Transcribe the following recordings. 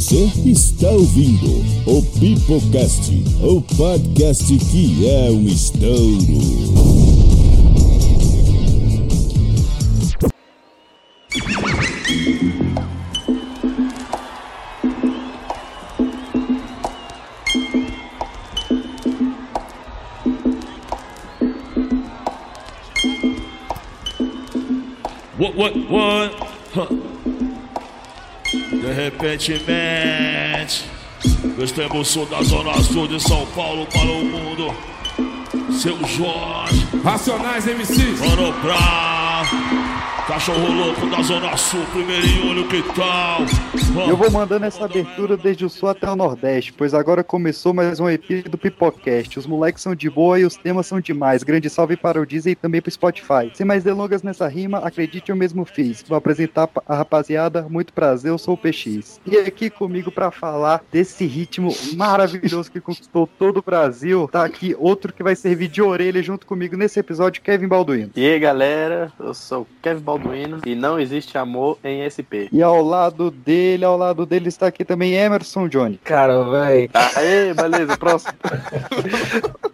Você está ouvindo o Pipocast, o podcast que é um estouro. What, what, what? Huh. De repentemente, eu sul da zona sul de São Paulo para o mundo. Seu Jorge, Racionais MCs. Mano Brown. Cachorro louco da Zona Sul, primeirinho, olha o que tal. Eu vou mandando essa abertura desde o sul até o nordeste, pois agora começou mais um EP do Pipocast. Os moleques são de boa e os temas são demais. Grande salve para o Deezer e também para o Spotify. Sem mais delongas nessa rima, acredite eu mesmo fiz. Vou apresentar a rapaziada, muito prazer, eu sou o PX. E aqui comigo para falar desse ritmo maravilhoso que conquistou todo o Brasil, tá aqui outro que vai servir de orelha junto comigo nesse episódio, Kevin Balduino. E aí galera, eu sou o Kevin Balduino e não existe amor em SP. E ao lado dele, ao lado dele está aqui também Emerson Johnny. Cara, velho. Aê, beleza, próximo.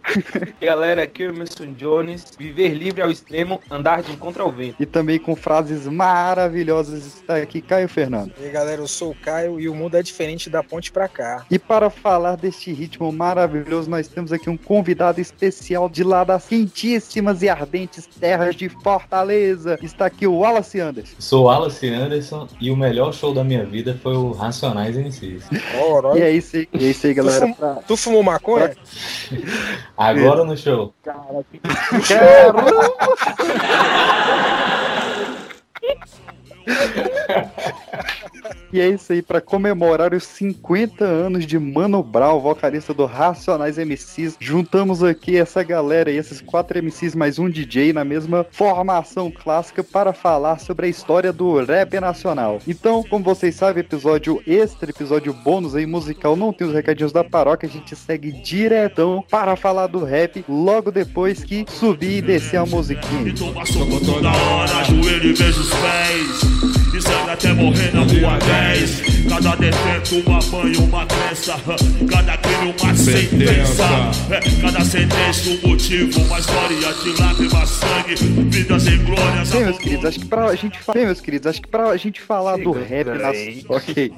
Galera, aqui é o Emerson Jones. Viver livre ao extremo, andar de encontro ao vento. E também com frases maravilhosas está aqui Caio Fernando. E aí, galera, eu sou o Caio e o mundo é diferente da ponte pra cá. E para falar deste ritmo maravilhoso, nós temos aqui um convidado especial de lá das quentíssimas e ardentes terras de Fortaleza. Está aqui o Wallace Anderson. Sou Wallace Anderson e o melhor show da minha vida foi o Racionais MCs. e é isso aí, é isso aí galera. Tu, fum, pra... tu fumou maconha? Agora no show. Caraca. Caramba! E é isso aí, para comemorar os 50 anos de Mano Brown, vocalista do Racionais MCs, juntamos aqui essa galera e esses quatro MCs mais um DJ na mesma formação clássica para falar sobre a história do rap nacional. Então, como vocês sabem, episódio extra, episódio bônus aí musical, não tem os recadinhos da paróquia, a gente segue diretão para falar do rap logo depois que subir e descer a musiquinha. Toda hora, joelho e beijo os pés. E até morrer na rua 10 Cada defeito uma mãe, uma crença Cada crime uma sentença. Cada sentença um motivo Uma história de lágrimas, sangue. Vidas em glórias Bem, meus queridos, acho que pra gente Bem, meus queridos, acho que pra gente falar do rap nacional Ok.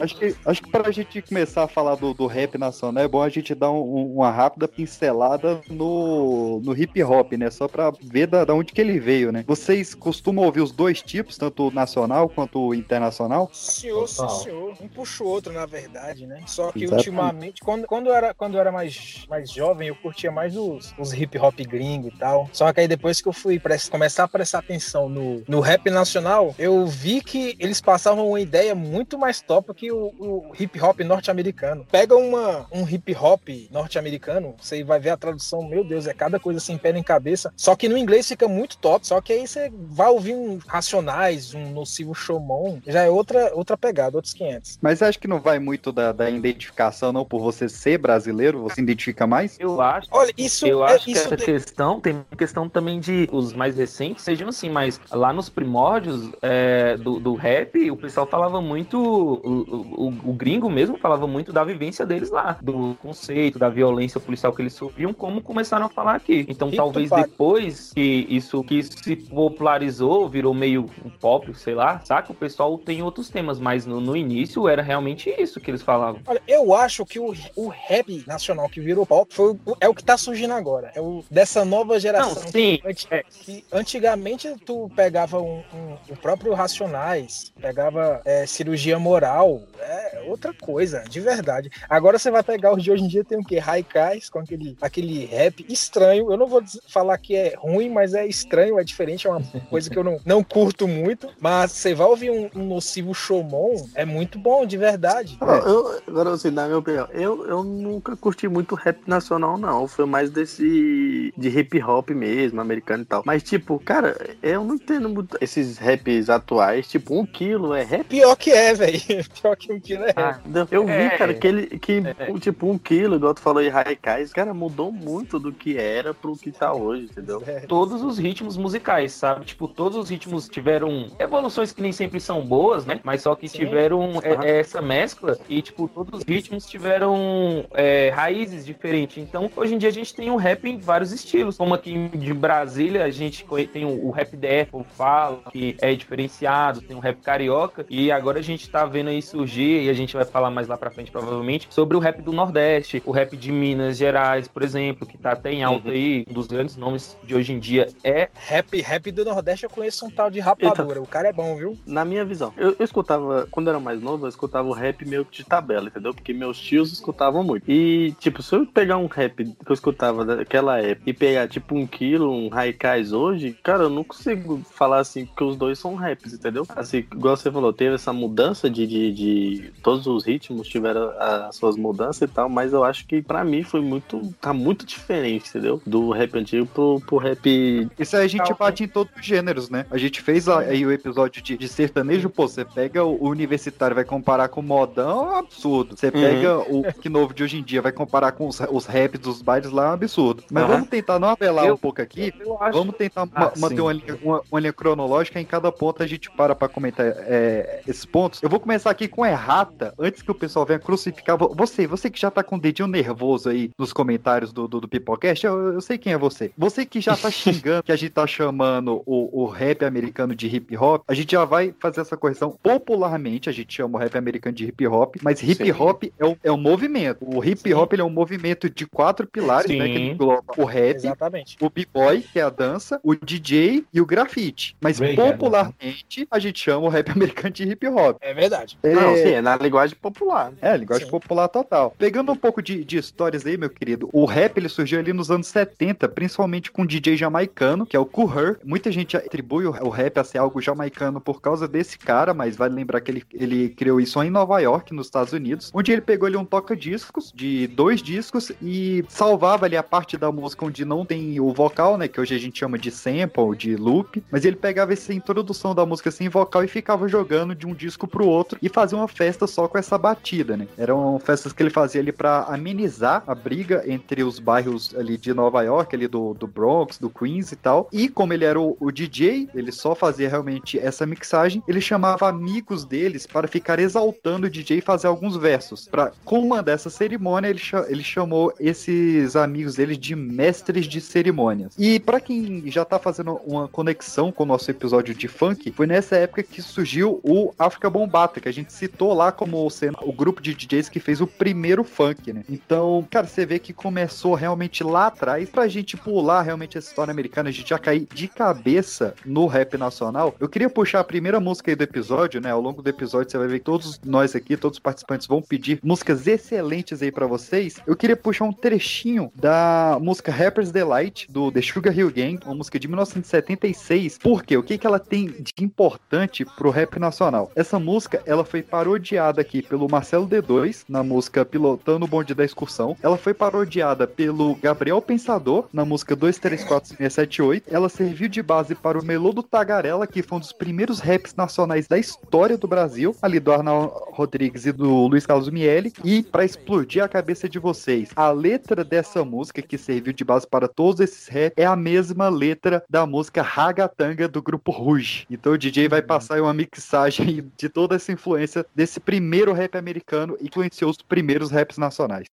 Acho, que, acho que pra gente começar a falar do, do rap nacional É bom a gente dar um, uma rápida pincelada no, no hip hop, né? Só pra ver da, da onde que ele veio, né? Vocês costumam ouvir os dois tipos, tanto na nacional quanto internacional? Senhor, sim, senhor. Um puxa o outro, na verdade, né? Só que Exatamente. ultimamente, quando, quando, eu era, quando eu era mais, mais jovem, eu curtia mais os, os hip hop gringo e tal. Só que aí depois que eu fui começar a prestar atenção no, no rap nacional, eu vi que eles passavam uma ideia muito mais top que o, o hip hop norte-americano. Pega uma, um hip hop norte-americano, você vai ver a tradução, meu Deus, é cada coisa assim, pé em cabeça. Só que no inglês fica muito top. Só que aí você vai ouvir um Racionais, um Nocivo Shomon, já é outra, outra pegada, outros 500. Mas acho que não vai muito da, da identificação, não, por você ser brasileiro? Você identifica mais? Eu acho. Olha, isso. Eu é, acho isso que essa questão tem questão também de os mais recentes sejam assim, mas lá nos primórdios é, do, do rap, o pessoal falava muito. O, o, o, gringo mesmo falava muito da vivência deles lá, do conceito, da violência policial que eles sofriam, como começaram a falar aqui. Então, talvez depois que isso que isso se popularizou, virou meio um pop, sei lá, saca? O pessoal tem outros temas, mas no, no início era realmente isso que eles falavam. Olha, eu acho que o, o rap nacional que virou pop foi, é o que tá surgindo agora. É o dessa nova geração. Não, sim. Que, é, que antigamente tu pegava um, um, o próprio Racionais, pegava é, cirurgia moral, é outra coisa, de verdade. Agora você vai pegar os de hoje em dia, tem o que? Raikais, com aquele, aquele rap estranho. Eu não vou falar que é ruim, mas é estranho, é diferente, é uma coisa que eu não, não curto muito. Mas você vai ouvir um, um nocivo showmon, é muito bom, de verdade. Eu, eu, agora, assim, na minha opinião, eu, eu nunca curti muito rap nacional, não. Foi mais desse de hip hop mesmo, americano e tal. Mas, tipo, cara, eu não entendo muito esses raps atuais. Tipo, um quilo é rap. Pior que é, velho. Pior que um quilo é rap. Ah, eu vi, é, cara, que ele, que, é. tipo, um quilo, igual tu falou em Raikais, cara, mudou muito do que era pro que tá hoje, entendeu? Todos os ritmos musicais, sabe? Tipo, todos os ritmos tiveram evoluções que nem sempre são boas né? Mas só que Sim. tiveram é, essa mescla e, tipo, todos os ritmos tiveram é, raízes diferentes. Então, hoje em dia a gente tem um rap em vários estilos. Como aqui de Brasília, a gente tem o, o rap DF, o Fala, que é diferenciado, tem o rap carioca. E agora a gente tá vendo aí surgir, e a gente vai falar mais lá pra frente, provavelmente, sobre o rap do Nordeste, o rap de Minas Gerais, por exemplo, que tá até em alta aí. Um dos grandes nomes de hoje em dia é Rap, rap do Nordeste eu conheço um tal de rapadura. O cara é bom, viu? Na minha visão, eu, eu escutava, quando eu era mais novo, eu escutava o rap meio que de tabela, entendeu? Porque meus tios escutavam muito. E, tipo, se eu pegar um rap que eu escutava daquela época e pegar, tipo, um quilo, um Raikais hoje, cara, eu não consigo falar assim que os dois são raps, entendeu? Assim, igual você falou, teve essa mudança de, de, de- todos os ritmos tiveram as suas mudanças e tal, mas eu acho que pra mim foi muito, tá muito diferente, entendeu? Do rap antigo pro, pro rap Isso aí a gente bate em todos os gêneros, né? A gente fez aí o episódio de, de sertanejo, pô, você pega o universitário, vai comparar com o modão, é um absurdo. Você pega o que novo de hoje em dia, vai comparar com os, os raps dos bailes lá, é um absurdo. Mas Aham. vamos tentar não apelar Eu- um pouco aqui. Eu acho. Vamos tentar Ah, ma- manter uma linha, uma, uma linha cronológica em cada ponto a gente para pra comentar é, esses pontos. Eu vou começar aqui com errata, antes que o pessoal venha crucificar. vo- Você, você que já tá com o dedinho nervoso aí nos comentários do, do, do Pipocast, eu, eu sei quem é você. Você que já tá xingando que a gente tá chamando o, o rap americano de hip hop, a gente já vai fazer essa correção. Popularmente, a gente chama o rap americano de hip hop, mas hip Sim. hop é o, é um movimento. O hip hop ele é um movimento de quatro pilares, né? Que Sim. engloba o rap, Exatamente. o b-boy, que é a dança, o DJ e o grafite. Mas é, popularmente a gente chama o rap americano de hip hop. É verdade. Não, É, sim, é na linguagem popular. né? é, linguagem Sim. popular total. Pegando um pouco de, de histórias aí, meu querido, o rap ele surgiu ali nos anos 70, principalmente com um DJ jamaicano, que é o Kuher. Muita gente atribui o, o rap a ser algo jamaicano por causa desse cara, mas vale lembrar que ele, ele criou isso em Nova York, nos Estados Unidos, onde ele pegou ali um toca-discos de dois discos e salvava ali a parte da música onde não tem o vocal, né, que hoje a gente chama de sample, de loop, mas ele pegava essa introdução da música sem vocal e ficava jogando de um disco pro outro e fazia uma festa só com essa batida, né? Eram festas que ele fazia ali pra amenizar a briga entre os bairros ali de Nova York, ali do, do Bronx, do Queens e tal. E como ele era o, o DJ, ele só fazia realmente essa mixagem, ele chamava amigos deles para ficar exaltando o DJ e fazer alguns versos. Para comandar essa cerimônia, ele, ele chamou esses amigos dele de mestres de cerimônias. E para quem já tá fazendo uma conexão com o nosso episódio de funk, foi nessa época que surgiu o África Bombata, que a gente citou lá como sendo o grupo de DJs que fez o primeiro funk, né? Então, cara, você vê que começou realmente lá atrás. Pra gente pular realmente essa história americana, a gente já cair de cabeça no rap nacional. Eu queria puxar a primeira música aí do episódio, né? Ao longo do episódio você vai ver que todos nós aqui, todos os participantes vão pedir músicas excelentes aí pra vocês. Eu queria puxar um trechinho da música Rapper's Delight do The Sugar Hill Gang, uma música de 1976. Por quê? O que que ela tem de importante pro rap nacional? Essa música, ela foi parodiada aqui pelo Marcelo D2 na música Pilotando o Bonde da Excursão. Ela foi parodiada pelo Gabriel Pensador na música 234678. Ela serviu de base para o Melô do Tagarela, que foi um dos primeiros raps nacionais da história do Brasil, ali do Arnaldo Rodrigues e do Luiz Carlos Miele. E para explodir a cabeça de vocês, a letra dessa música que serviu de base para todos esses raps é a mesma letra da música Ragatanga do grupo Rouge. Então o DJ vai passar aí uma mixagem de toda essa influência desse primeiro rap americano e influenciou os primeiros raps nacionais.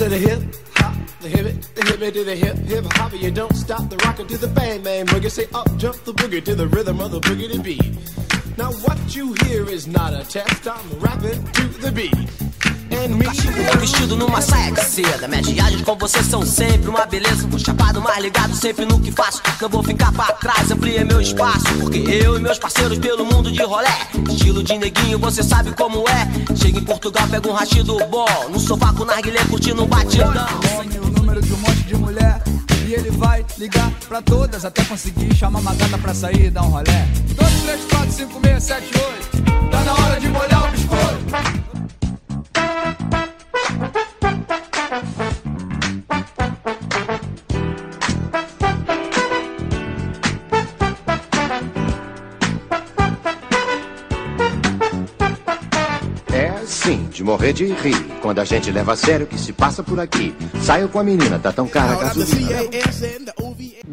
Said the hip hop, the hip it, the hip it to the hip hip hop. You don't stop the rocker to the bang bang boogie. Say up jump the boogie to the rhythm of the boogie to beat. Now what you hear is not a test. I'm rapping to the beat. Vestido numa saia de seda Minhas viagens com você são sempre uma beleza. Vou chapado, mais ligado sempre no que faço. Não vou ficar pra trás, ampliei meu espaço. Porque eu e meus parceiros pelo mundo de rolé. Estilo de neguinho, você sabe como é. Chega em Portugal, pega um rachido bom. No sofá com narguilé, curtindo um batidão. O número de um monte de mulher. E ele vai ligar pra todas até conseguir chamar uma gata pra sair e dar um rolé. 2, 3, 4, 5, 6, 7, 8. Tá na hora de molhar o biscoito. De morrer de rir. Quando a gente leva a sério o que se passa por aqui. Saio com a menina, tá tão cara a gasolina.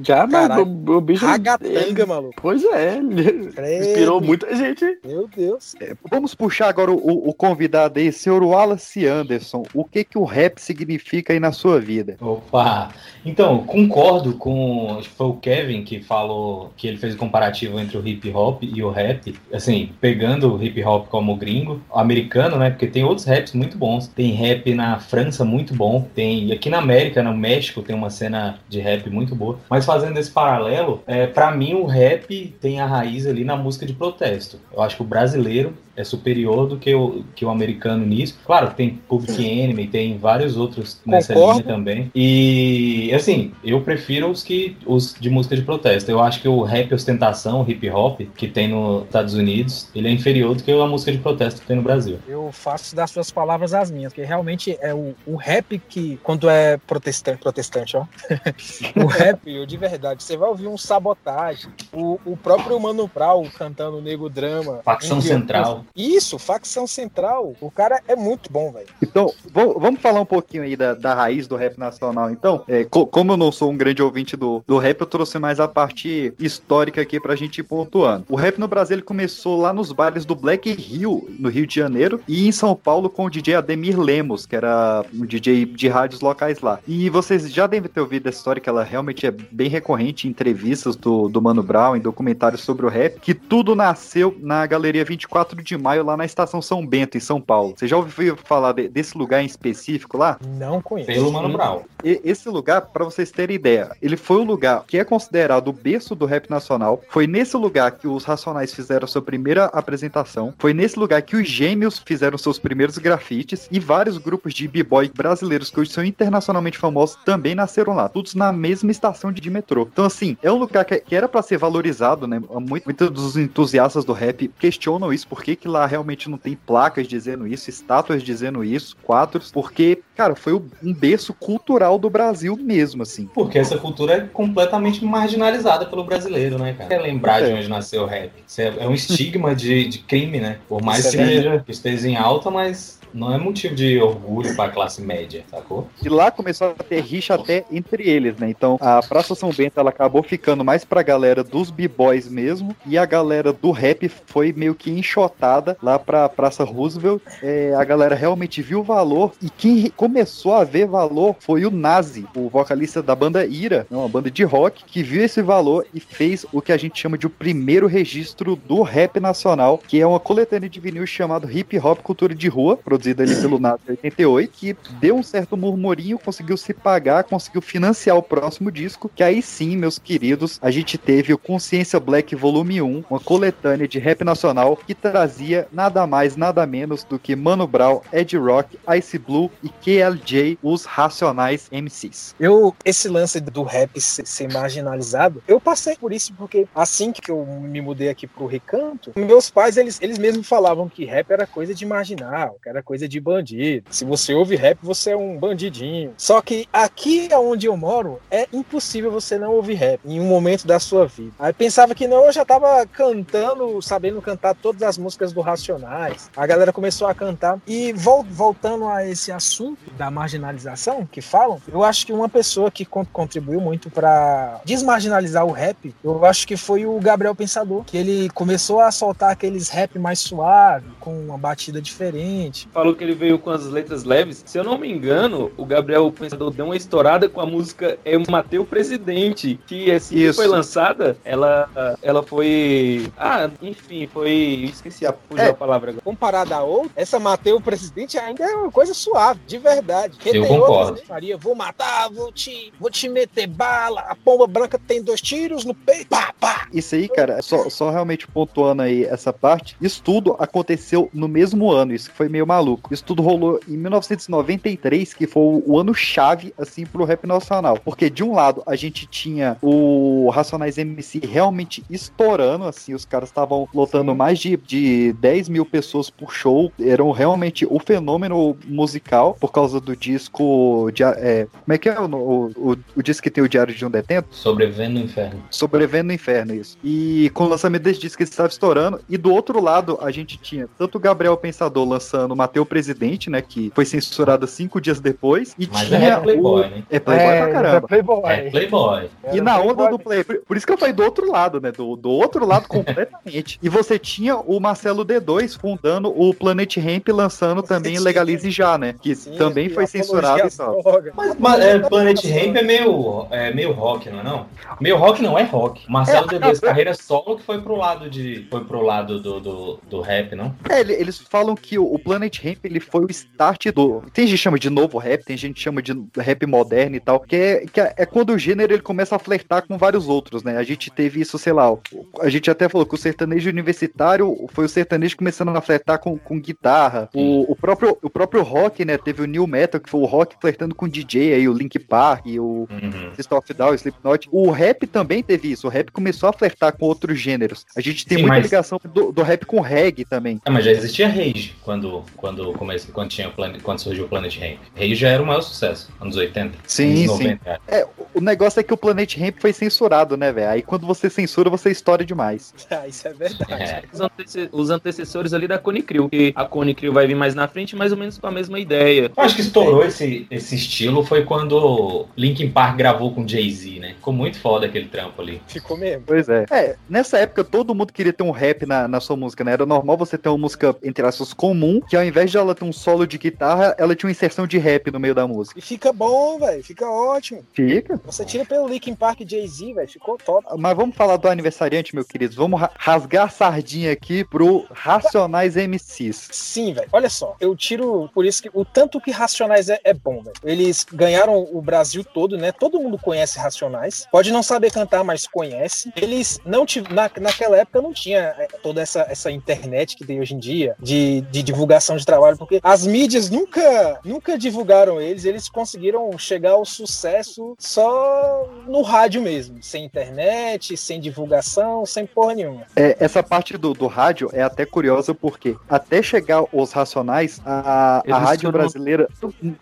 Já, mas Caralho. o, o bicho. Ragatanga, maluco. Pois é, ele inspirou muita gente. Meu Deus. Vamos puxar agora o, o convidado aí, senhor Wallace Anderson. O que que o rap significa aí na sua vida? Opa! Então, concordo com. Foi o Kevin que falou que ele fez o comparativo entre o hip hop e o rap. Assim, pegando o hip hop como gringo, americano, né? Porque tem outros raps muito bons. Tem rap na França muito bom. Tem. E aqui na América, no México, tem uma cena de rap muito boa. Mas fazendo esse paralelo, é, para mim o rap tem a raiz ali na música de protesto. Eu acho que o brasileiro é superior do que o, que o americano nisso. Claro, tem Public Enemy, tem vários outros nessa Concordo. linha também. E assim, eu prefiro os que os de música de protesto. Eu acho que o rap ostentação, o hip hop que tem nos Estados Unidos, ele é inferior do que a música de protesto que tem no Brasil. Eu faço das suas palavras as minhas, porque realmente é o, o rap que, quando é protestante, protestante, ó. o rap, eu, de verdade, você vai ouvir um sabotagem, o, o próprio Mano Brown cantando Nego Drama. Facção Um dia- Central. Isso, facção central. O cara é muito bom, velho. Então, vamos falar um pouquinho aí da, da raiz do rap nacional. Então, é, co- como eu não sou um grande ouvinte do, do rap, eu trouxe mais a parte histórica aqui pra gente ir pontuando. O rap no Brasil ele começou lá nos bares do Black Hill, no Rio de Janeiro, e em São Paulo com o DJ Ademir Lemos, que era um DJ de rádios locais lá. E vocês já devem ter ouvido essa história, que ela realmente é bem recorrente em entrevistas do, do Mano Brown, em documentários sobre o rap, que tudo nasceu na Galeria 24 de Maio, lá na Estação São Bento, em São Paulo. Você já ouviu falar de- desse lugar em específico lá? Não conheço. Pelo Mano Brown. E- esse lugar, pra vocês terem ideia, ele foi o lugar que é considerado o berço do rap nacional. Foi nesse lugar que os Racionais fizeram sua primeira apresentação. Foi nesse lugar que os Gêmeos fizeram seus primeiros grafites. E vários grupos de b-boy brasileiros que hoje são internacionalmente famosos também nasceram lá. Todos na mesma estação de metrô. Então, assim, é um lugar que, que era pra ser valorizado, né? Muito- Muitos dos entusiastas do rap questionam isso. Por que, que lá realmente não tem placas dizendo isso, estátuas dizendo isso, quadros? Porque, cara, foi um berço cultural do Brasil mesmo, assim. Porque essa cultura é completamente marginalizada pelo brasileiro, né, cara? É lembrar de É. onde nasceu o rap. É, é um estigma de, de crime, né? Por mais Isso que é que esteja em alta, mas não é motivo de orgulho pra classe média, sacou? E lá começou a ter rixa até entre eles, né? Então a Praça São Bento ela acabou ficando mais pra galera dos b-boys mesmo, e a galera do rap foi meio que enxotada lá pra Praça Roosevelt. É, a galera realmente viu valor, e quem começou a ver valor foi o Nazi, o vocalista da banda Ira, né, uma banda de rock, que viu esse valor e fez o que a gente chama de o primeiro registro do rap nacional, que é uma coletânea de vinil chamado Hip Hop Cultura de Rua, produzida ali pelo Nazi em 88, que deu um certo murmurinho, conseguiu se pagar, conseguiu financiar o próximo disco, que aí sim, meus queridos, a gente teve o Consciência Black Volume 1, uma coletânea de rap nacional que trazia nada mais, nada menos do que Mano Brown, Ed Rock, Ice Blue e KLJ, os Racionais MCs. Eu, esse lance do rap ser marginalizado, eu passei por isso porque assim que eu me mudei aqui pro recanto, meus pais, eles, eles mesmos falavam que rap era coisa de marginal, que era coisa de bandido. Se você ouve rap, você é um bandidinho. Só que aqui onde eu moro, é impossível você não ouvir rap em um momento da sua vida. Aí pensava que não, eu já tava cantando, sabendo cantar todas as músicas do Racionais. A galera começou a cantar. E vol- voltando a esse assunto da marginalização que falam, eu acho que uma pessoa que con- contribuiu muito para desmarginalizar o rap, eu acho que foi o Gabriel Pensador, que ele começou a soltar aqueles rap mais suave, com uma batida diferente. Falou que ele veio com as letras leves. Se eu não me engano, o Gabriel Pensador deu uma estourada com a música É Mateu Presidente, que assim que Isso. foi lançada, ela, ela foi. Ah, enfim, foi. Esqueci a, É. a palavra agora. Comparada a outra, essa Mateu Presidente ainda é uma coisa suave, de verdade. Porque Eu tem concordo. outras, né? Maria, vou matar, vou te, vou te meter bala, a pomba branca tem dois tiros no peito, pá, pá. Isso aí, cara, só, só realmente pontuando aí essa parte, isso tudo aconteceu no mesmo ano, isso que foi meio maluco. Isso tudo rolou em 1993, que foi o, ano chave, assim, pro rap nacional. Porque de um lado, a gente tinha o Racionais MC realmente estourando, assim, os caras estavam lotando mais de, de 10 mil pessoas por show, eram realmente o fenômeno musical, por causa do disco, de, é, como é que é o, o, o, o disco que tem o Diário de um Detento? Sobrevivendo no inferno. Sobrevivendo no Inferno, isso. E com o lançamento desse disco ele estava estourando. E do outro lado, a gente tinha tanto o Gabriel Pensador lançando o O Presidente, né? Que foi censurado cinco dias depois. E Mas tinha é Playboy, o... né? É Playboy É, pra caramba. é Playboy. É Playboy. E na Playboy. onda do Play, por isso que eu falei do outro lado, né? Do, do outro lado completamente. E você tinha o Marcelo D2 fundando o Planet Ramp, lançando também tinha. Legalize Já, né? Que Sim, também foi censurado e tal. Mas, mas, é, Planet Ramp é meio, é meio rock, não é não? Meio rock não é rock. Marcelo D2, carreira solo que foi pro lado de. Foi pro lado do, do, do rap, não? É, ele- eles falam que o, o Planet Ele foi o start do. Tem gente que chama de novo rap, tem gente que chama de rap moderno e tal. Que é, que é, é quando o gênero ele começa a flertar com vários outros, né? A gente teve isso, sei lá. o- A gente até falou que o sertanejo universitário foi o sertanejo começando a flertar com, com guitarra. O, o, próprio, o próprio rock, né? Teve o New Metal, que foi o rock flertando com DJ aí, o Link Park, o Uhum. System of a Down, Slipknot. O rap também teve isso. O rap começou a flertar com outros gêneros. A gente tem Sim, muita mas- ligação do, do rap com reggae também. Ah, mas já existia Rage quando, quando, comece, quando, tinha o Planet, quando surgiu o Planet Ramp. Rage já era o maior sucesso, anos 80. Sim, anos sim. 90. É, o negócio é que o Planet Ramp foi censurado, né, velho? Aí quando você censura, você estoura demais. Ah, isso é verdade. É. Os, antece- os antecessores ali da Cone Crew, que a Cone Crew vai vir mais na frente, mais ou menos com a mesma ideia. Eu acho que estourou esse, esse estilo foi quando Linkin Park gravou com Jay-Z, né? Ficou muito foda aquele trampo ali. Ficou mesmo. Pois é. É, nessa época todo mundo queria ter um rap na, na sua música, né? Era normal você ter uma música, entre aspas, comum, que ao invés de ela ter um solo de guitarra, ela tinha uma inserção de rap no meio da música. E fica bom, velho. Fica ótimo. Fica. Você tira pelo Linkin Park Jay-Z, velho. Ficou top. Mas vamos falar do aniversariante, meu querido. Vamos ra- rasgar a sardinha aqui pro Racionais MCs. Sim, velho. Olha só, eu tiro por isso que o tanto que Racionais é, é bom, velho. Eles ganharam o Brasil todo, né? Todo mundo conhece Racionais. Pode não saber cantar, mas conhece. Eles não tiveram. Na, naquela época não tinha é, toda essa, essa internet que tem hoje em dia de, de divulgação de trabalho, porque as mídias nunca, nunca divulgaram eles. Eles conseguiram chegar ao sucesso só no rádio mesmo, sem internet, sem divulgação, sem porra nenhuma. É, essa parte do, do rádio é até curiosa porque até chegar os Racionais, a, a rádio foram- brasileira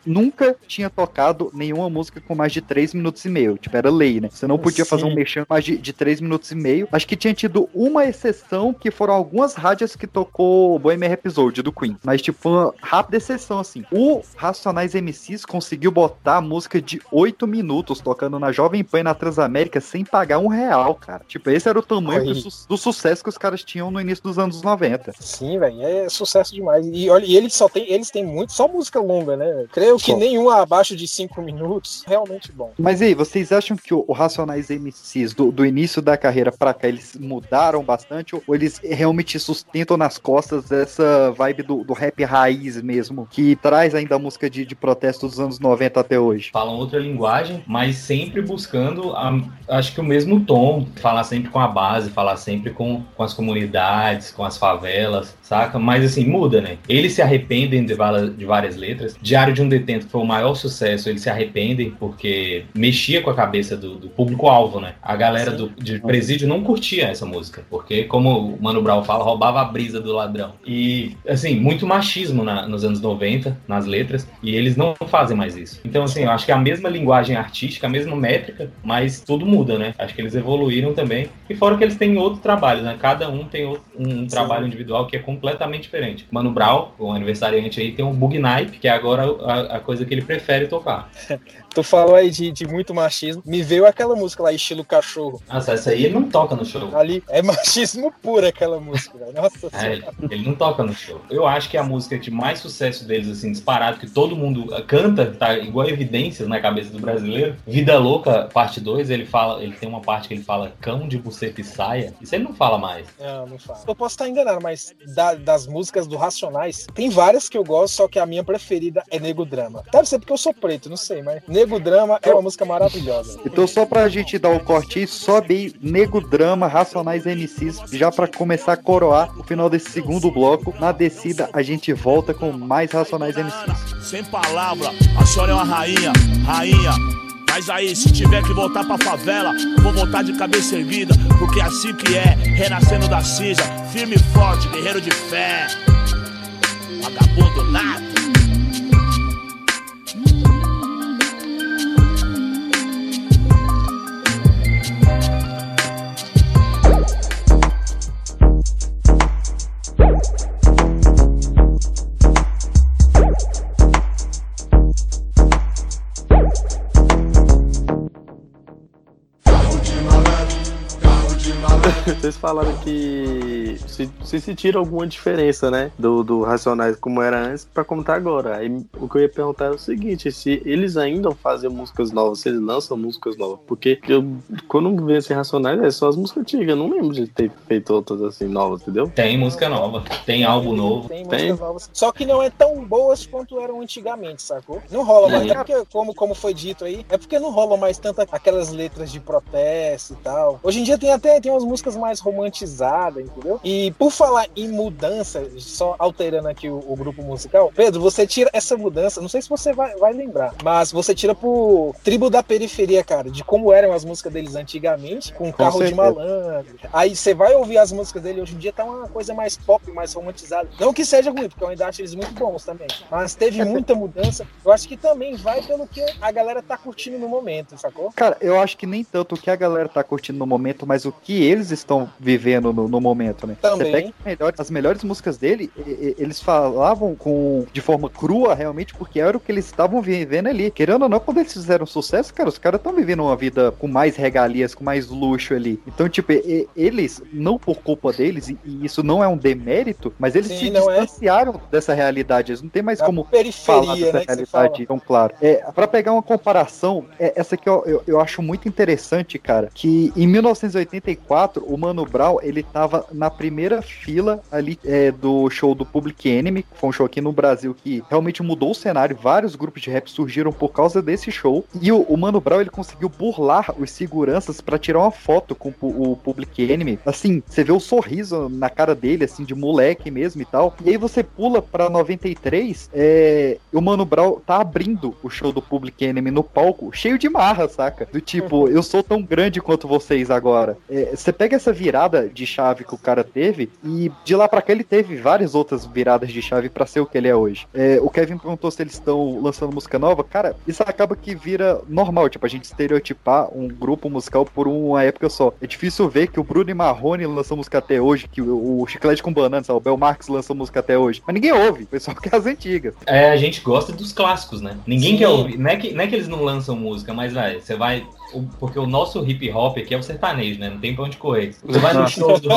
nunca tinha tocado nenhuma música com mais de 3 minutos e meio. Tipo, era lei, né? Você não podia fazer um Sim. mexão mais de, de 3 minutos e meio. Acho que tinha tido uma exceção que foram algumas rádios que tocou Bohemian Episode do Queen. Mas, tipo, foi uma rápida exceção, assim. O Racionais MCs conseguiu botar a música de 8 minutos tocando na Jovem Pan e na Transamérica sem pagar um real, cara. Tipo, esse era o tamanho do, su- do sucesso que os caras tinham no início dos anos 90. Sim, velho, é sucesso demais. E olha, e eles só tem, eles têm muito, só música longa, né? Creio que Só. nenhuma abaixo de cinco minutos. Realmente bom. Mas e aí, vocês acham que o, o Racionais MCs, do, do início da carreira pra cá, eles mudaram bastante? Ou, ou eles realmente sustentam nas costas essa vibe do, do rap raiz mesmo, que traz ainda a música de, de protesto dos anos 90 até hoje? Falam outra linguagem, mas sempre buscando, a- acho que o mesmo tom. Falar sempre com a base, falar sempre com, com as comunidades, com as favelas, saca? Mas assim, muda, né? Eles se arrependem de, de várias letras. Diário de um Detento foi o maior sucesso, eles se arrependem porque mexia com a cabeça do, do público-alvo, né? A galera do, de presídio não curtia essa música, porque, como o Mano Brown fala, roubava a brisa do ladrão. E, assim, muito machismo na- nos anos 90, nas letras, e eles não fazem mais isso. Então, assim, eu acho que é a mesma linguagem artística, a mesma métrica, mas tudo muda, né? Acho que eles evoluíram também. E fora que eles têm outro trabalho, né? Cada um tem outro- um trabalho individual que é completamente diferente. Mano Brown, o aniversariante aí, tem um Bug Night, que é agora a, a coisa que ele prefere tocar. Tu falou aí de, de muito machismo. Me veio aquela música lá, estilo cachorro. Nossa, essa aí ele não toca no show. Ali é machismo puro aquela música, velho. Nossa É, senhora. ele não toca no show. Eu acho que a música de mais sucesso deles, assim, disparado, que todo mundo canta, tá igual evidências na cabeça do brasileiro. Vida Louca, parte 2, ele fala, ele tem uma parte que ele fala cão de buceta e saia. Isso ele não fala mais. Não, não fala. Eu posso estar enganado, mas da- das músicas do Racionais, tem várias que eu gosto, só que a minha preferida é Nego Drama. Deve ser porque eu sou preto, não sei, mas Nego Drama é uma música maravilhosa. Então, só pra gente dar o corte aí, sobe aí Nego Drama, Racionais MCs, já pra começar a coroar o final desse segundo bloco. Na descida, a gente volta com mais Racionais MCs. Sem palavra, a senhora é uma rainha, rainha. Mas aí, se tiver que voltar pra favela, vou voltar de cabeça erguida, porque é assim que é, renascendo da cinza, firme e forte, guerreiro de fé. Vagabundo nada. Vocês falaram que se, se sentiram alguma diferença, né? Do, do Racionais como era antes pra como tá agora. Aí o que eu ia perguntar é o seguinte: se eles ainda fazem músicas novas, se eles lançam músicas novas. Porque eu, quando eu vejo assim, Racionais, é só as músicas antigas. Eu não lembro de ter feito outras assim novas, entendeu? Tem música nova, tem álbum novo. Tem músicas novas. Só que não é tão boas quanto eram antigamente, sacou? Não rola mais. É porque, como, como foi dito aí, é porque não rola mais tanto aquelas letras de protesto e tal. Hoje em dia tem até tem umas músicas mais romantizadas, entendeu? E por falar em mudança, só alterando aqui o, o grupo musical, Pedro, você tira essa mudança, não sei se você vai, vai lembrar, mas você tira por Tribo da Periferia, cara, de como eram as músicas deles antigamente, com carro de certeza. malandro. Aí você vai ouvir as músicas dele hoje em dia, tá uma coisa mais pop, mais romantizada. Não que seja ruim, porque eu ainda acho eles muito bons também. Mas teve muita mudança. Eu acho que também vai pelo que a galera tá curtindo no momento, sacou? Cara, eu acho que nem tanto o que a galera tá curtindo no momento, mas o que eles estão vivendo no, no momento, né? Também. Você pega as melhores, as melhores músicas dele, e- e- eles falavam com de forma crua, realmente, porque era o que eles estavam vivendo ali. Querendo ou não, quando eles fizeram sucesso, cara, os caras estão vivendo uma vida com mais regalias, com mais luxo ali. Então, tipo, e- eles, não por culpa deles, e, isso não é um demérito, mas eles Sim, se é. distanciaram dessa realidade. Eles não tem mais Da como periferia, falar dessa né, que você realidade tão claro. É, para pegar uma comparação, é, essa aqui eu, eu, eu acho muito interessante, cara, que em 1984 o Mano Brown ele tava na primeira fila ali é, do show do Public Enemy, que foi um show aqui no Brasil que realmente mudou o cenário. Vários grupos de rap surgiram por causa desse show e o, o Mano Brown ele conseguiu burlar os seguranças pra tirar uma foto com o, o Public Enemy. Assim, você vê o sorriso na cara dele, assim, de moleque mesmo e tal. E aí você pula pra 93, é, o Mano Brown tá abrindo o show do Public Enemy no palco, cheio de marra, saca? Do tipo, eu sou tão grande quanto vocês agora. É, você pega essa virada de chave que o cara teve, e de lá pra cá ele teve várias outras viradas de chave pra ser o que ele é hoje. É, o Kevin perguntou se eles estão lançando música nova. Cara, isso acaba que vira normal, tipo, a gente estereotipar um grupo musical por uma época só. É difícil ver que o Bruno e Marrone lançam música até hoje, que o, o Chiclete com Banana, sabe? o Bel Marx lançou música até hoje. Mas ninguém ouve, o pessoal quer as antigas. É, a gente gosta dos clássicos, né? Ninguém Sim. quer ouvir. Não é, que, não é que eles não lançam música, mas, velho, você vai. O- Porque o nosso hip hop aqui é o sertanejo, né? Não tem pra onde correr. Você vai no show do,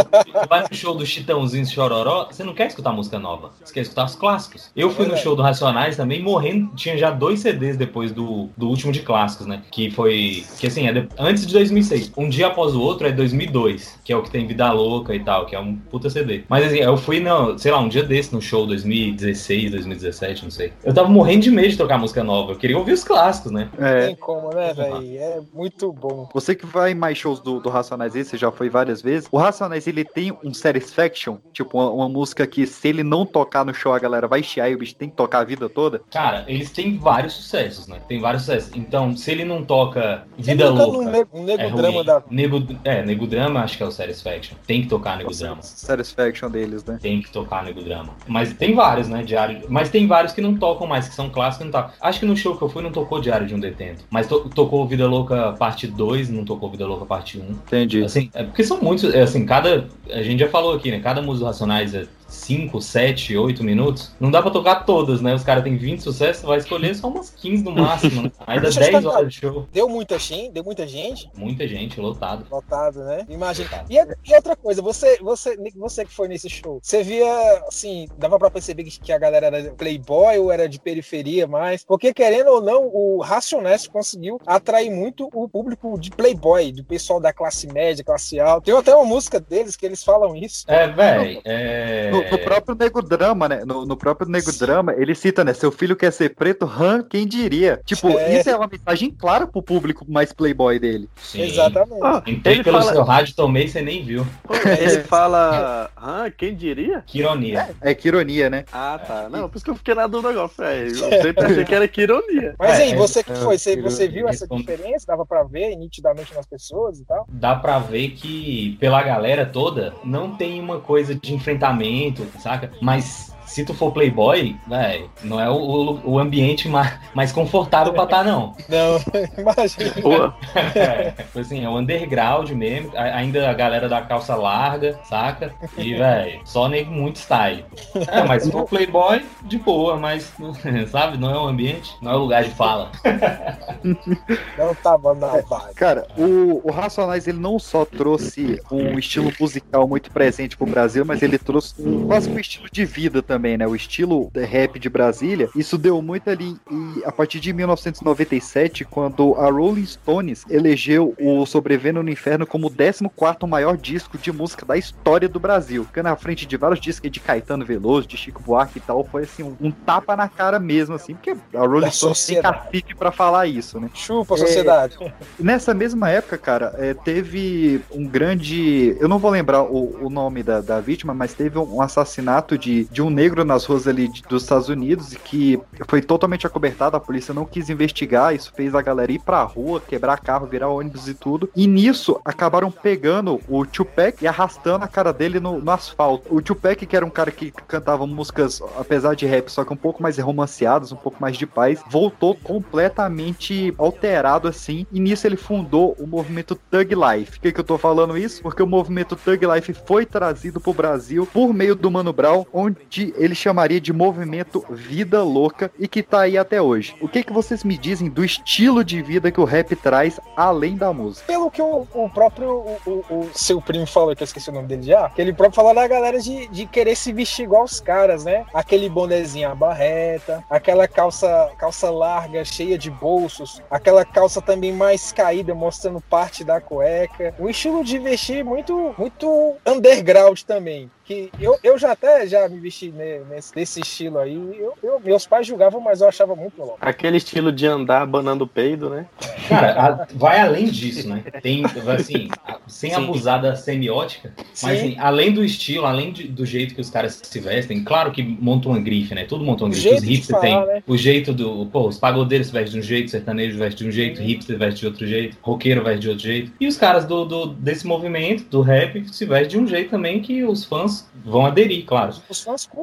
vai no show do Chitãozinho Chororó, você não quer escutar música nova. Você quer escutar os clássicos. Eu fui no show do Racionais também, morrendo. Tinha já dois CDs depois do, do último de clássicos, né? Que foi. Que assim, é de- antes de 2006. Um dia após o outro é 2002, que é o que tem Vida Louca e tal, que é um puta CD. Mas assim, eu fui, no, sei lá, um dia desse no show 2016, 2017, não sei. Eu tava morrendo de medo de tocar música nova. Eu queria ouvir os clássicos, né? Não É. tem como, né, velho? É muito bom. Você que vai em mais shows do, do Racionais você já foi várias vezes. O Racionais, ele tem um satisfaction, tipo, uma, uma música que se ele não tocar no show, a galera vai chiar e o bicho tem que tocar a vida toda. Cara, eles têm vários sucessos, né? Tem vários sucessos. Então, se ele não toca Vida nunca Louca. Um nego, um nego é drama ruim. da. Nego, é, Nego Drama acho que é o Satisfaction. Tem que tocar Nego Drama. Satisfaction deles, né? Tem que tocar Nego Drama. Mas tem vários, né? Diário. Mas tem vários que não tocam mais, que são clássicos e não tocam. Acho que no show que eu fui não tocou Diário de um Detento. Mas to- tocou Vida Louca parte 2, não tocou Vida Louca parte 1. Entendi. Assim, é porque são muitos. é, Assim, cada. A gente já falou aqui, né? Cada música do Racionais é 5, 7, 8 minutos. Não dá pra tocar todas, né? Os caras têm 20 sucessos, vai escolher só umas 15 no máximo. Aí dá Deixa eu te 10 perguntar. horas de show. Deu muita gente, deu muita gente. Muita gente, lotado. Lotado, né? Imagina. E, e outra coisa, você, você, você que foi nesse show, você via, assim, dava pra perceber que a galera era playboy ou era de periferia mais? Porque, querendo ou não, o Racionais conseguiu atrair muito o público de playboy, do pessoal da classe média, classe alta. Tem até uma música deles que eles falam isso. É, véi, é. No, no próprio Nego Drama, né? No, no próprio Nego Drama, ele cita, né? Seu filho quer ser preto, Han, quem diria? Tipo, É. isso é uma mensagem clara pro público mais playboy dele. Sim. Exatamente. Ah, Entrei ele pelo fala, seu rádio, tomei, você nem viu. ele fala. Ah, quem diria? Que ironia. É que ironia, né? Ah, tá. Não, por isso que eu fiquei na dúvida agora. Eu sempre achei que era que ironia. Mas É, aí, você que é, foi, você, você viu essa diferença? Dava pra ver nitidamente nas pessoas e tal? Dá pra ver que, pela galera toda, não tem uma coisa de enfrentamento, saca? Mas se tu for playboy, velho, não é o, o ambiente mais, mais confortável pra estar, tá, não. Não, imagina. é, assim, é o underground mesmo, ainda a galera da calça larga, saca? E, velho, só nego muito style. É, mas se for playboy, de boa, mas, sabe, não é o ambiente, não é o lugar de fala. Não tava na vibe. Cara, o, o Racionais, ele não só trouxe um estilo musical muito presente pro Brasil, mas ele trouxe quase um estilo de vida também, né? O estilo rap de Brasília. Isso deu muito ali e a partir de 1997, quando a Rolling Stones elegeu o Sobrevivendo no Inferno como o 14 maior disco de música da história do Brasil. Ficando na frente de vários discos de Caetano Veloso, de Chico Buarque e tal, foi assim, um, um tapa na cara mesmo, assim, porque a Rolling Stones tem cacife pra falar isso, né? Chupa a sociedade. É, nessa mesma época, cara, é, teve um grande. Eu não vou lembrar o, o nome da, da vítima, mas teve um assassinato de, de um negro nas ruas ali dos Estados Unidos que foi totalmente acobertado. A polícia não quis investigar. Isso fez a galera ir pra rua, quebrar carro, virar ônibus e tudo. E nisso acabaram pegando o Tupac e arrastando a cara dele no, no asfalto. O Tupac, que era um cara que cantava músicas, apesar de rap, só que um pouco mais romanceadas, um pouco mais de paz, voltou completamente alterado assim. E nisso ele fundou o movimento Thug Life. Por que, que eu tô falando isso? Porque o movimento Thug Life foi trazido pro Brasil por meio do Mano Brown, onde ele chamaria de movimento Vida Louca e que tá aí até hoje. O que, que vocês me dizem do estilo de vida que o rap traz além da música? Pelo que o, o próprio o, o, o, seu primo falou, que eu esqueci o nome dele já, que ele próprio falou da galera de, de querer se vestir igual os caras, né? Aquele bonezinho à barreta, aquela calça, calça larga, cheia de bolsos, aquela calça também mais caída, mostrando parte da cueca. Um estilo de vestir muito, muito underground também que eu, eu já até já me vesti nesse, nesse estilo aí. Eu, eu, meus pais julgavam, mas eu achava muito louco. Aquele estilo de andar banando peido, né? Cara, a, vai além disso, né? Tem, assim, sem Sim. abusar da semiótica, Sim. mas assim, além do estilo, além de, do jeito que os caras se vestem, claro que montam uma grife, né? Tudo monta uma grife. Os hipsters tem né? o jeito do. Pô, os pagodeiros vestem de um jeito, sertanejo veste de um jeito, hipster veste de outro jeito, roqueiro veste de outro jeito. E os caras do, do, desse movimento, do rap, se vestem de um jeito também que os fãs vão aderir, claro.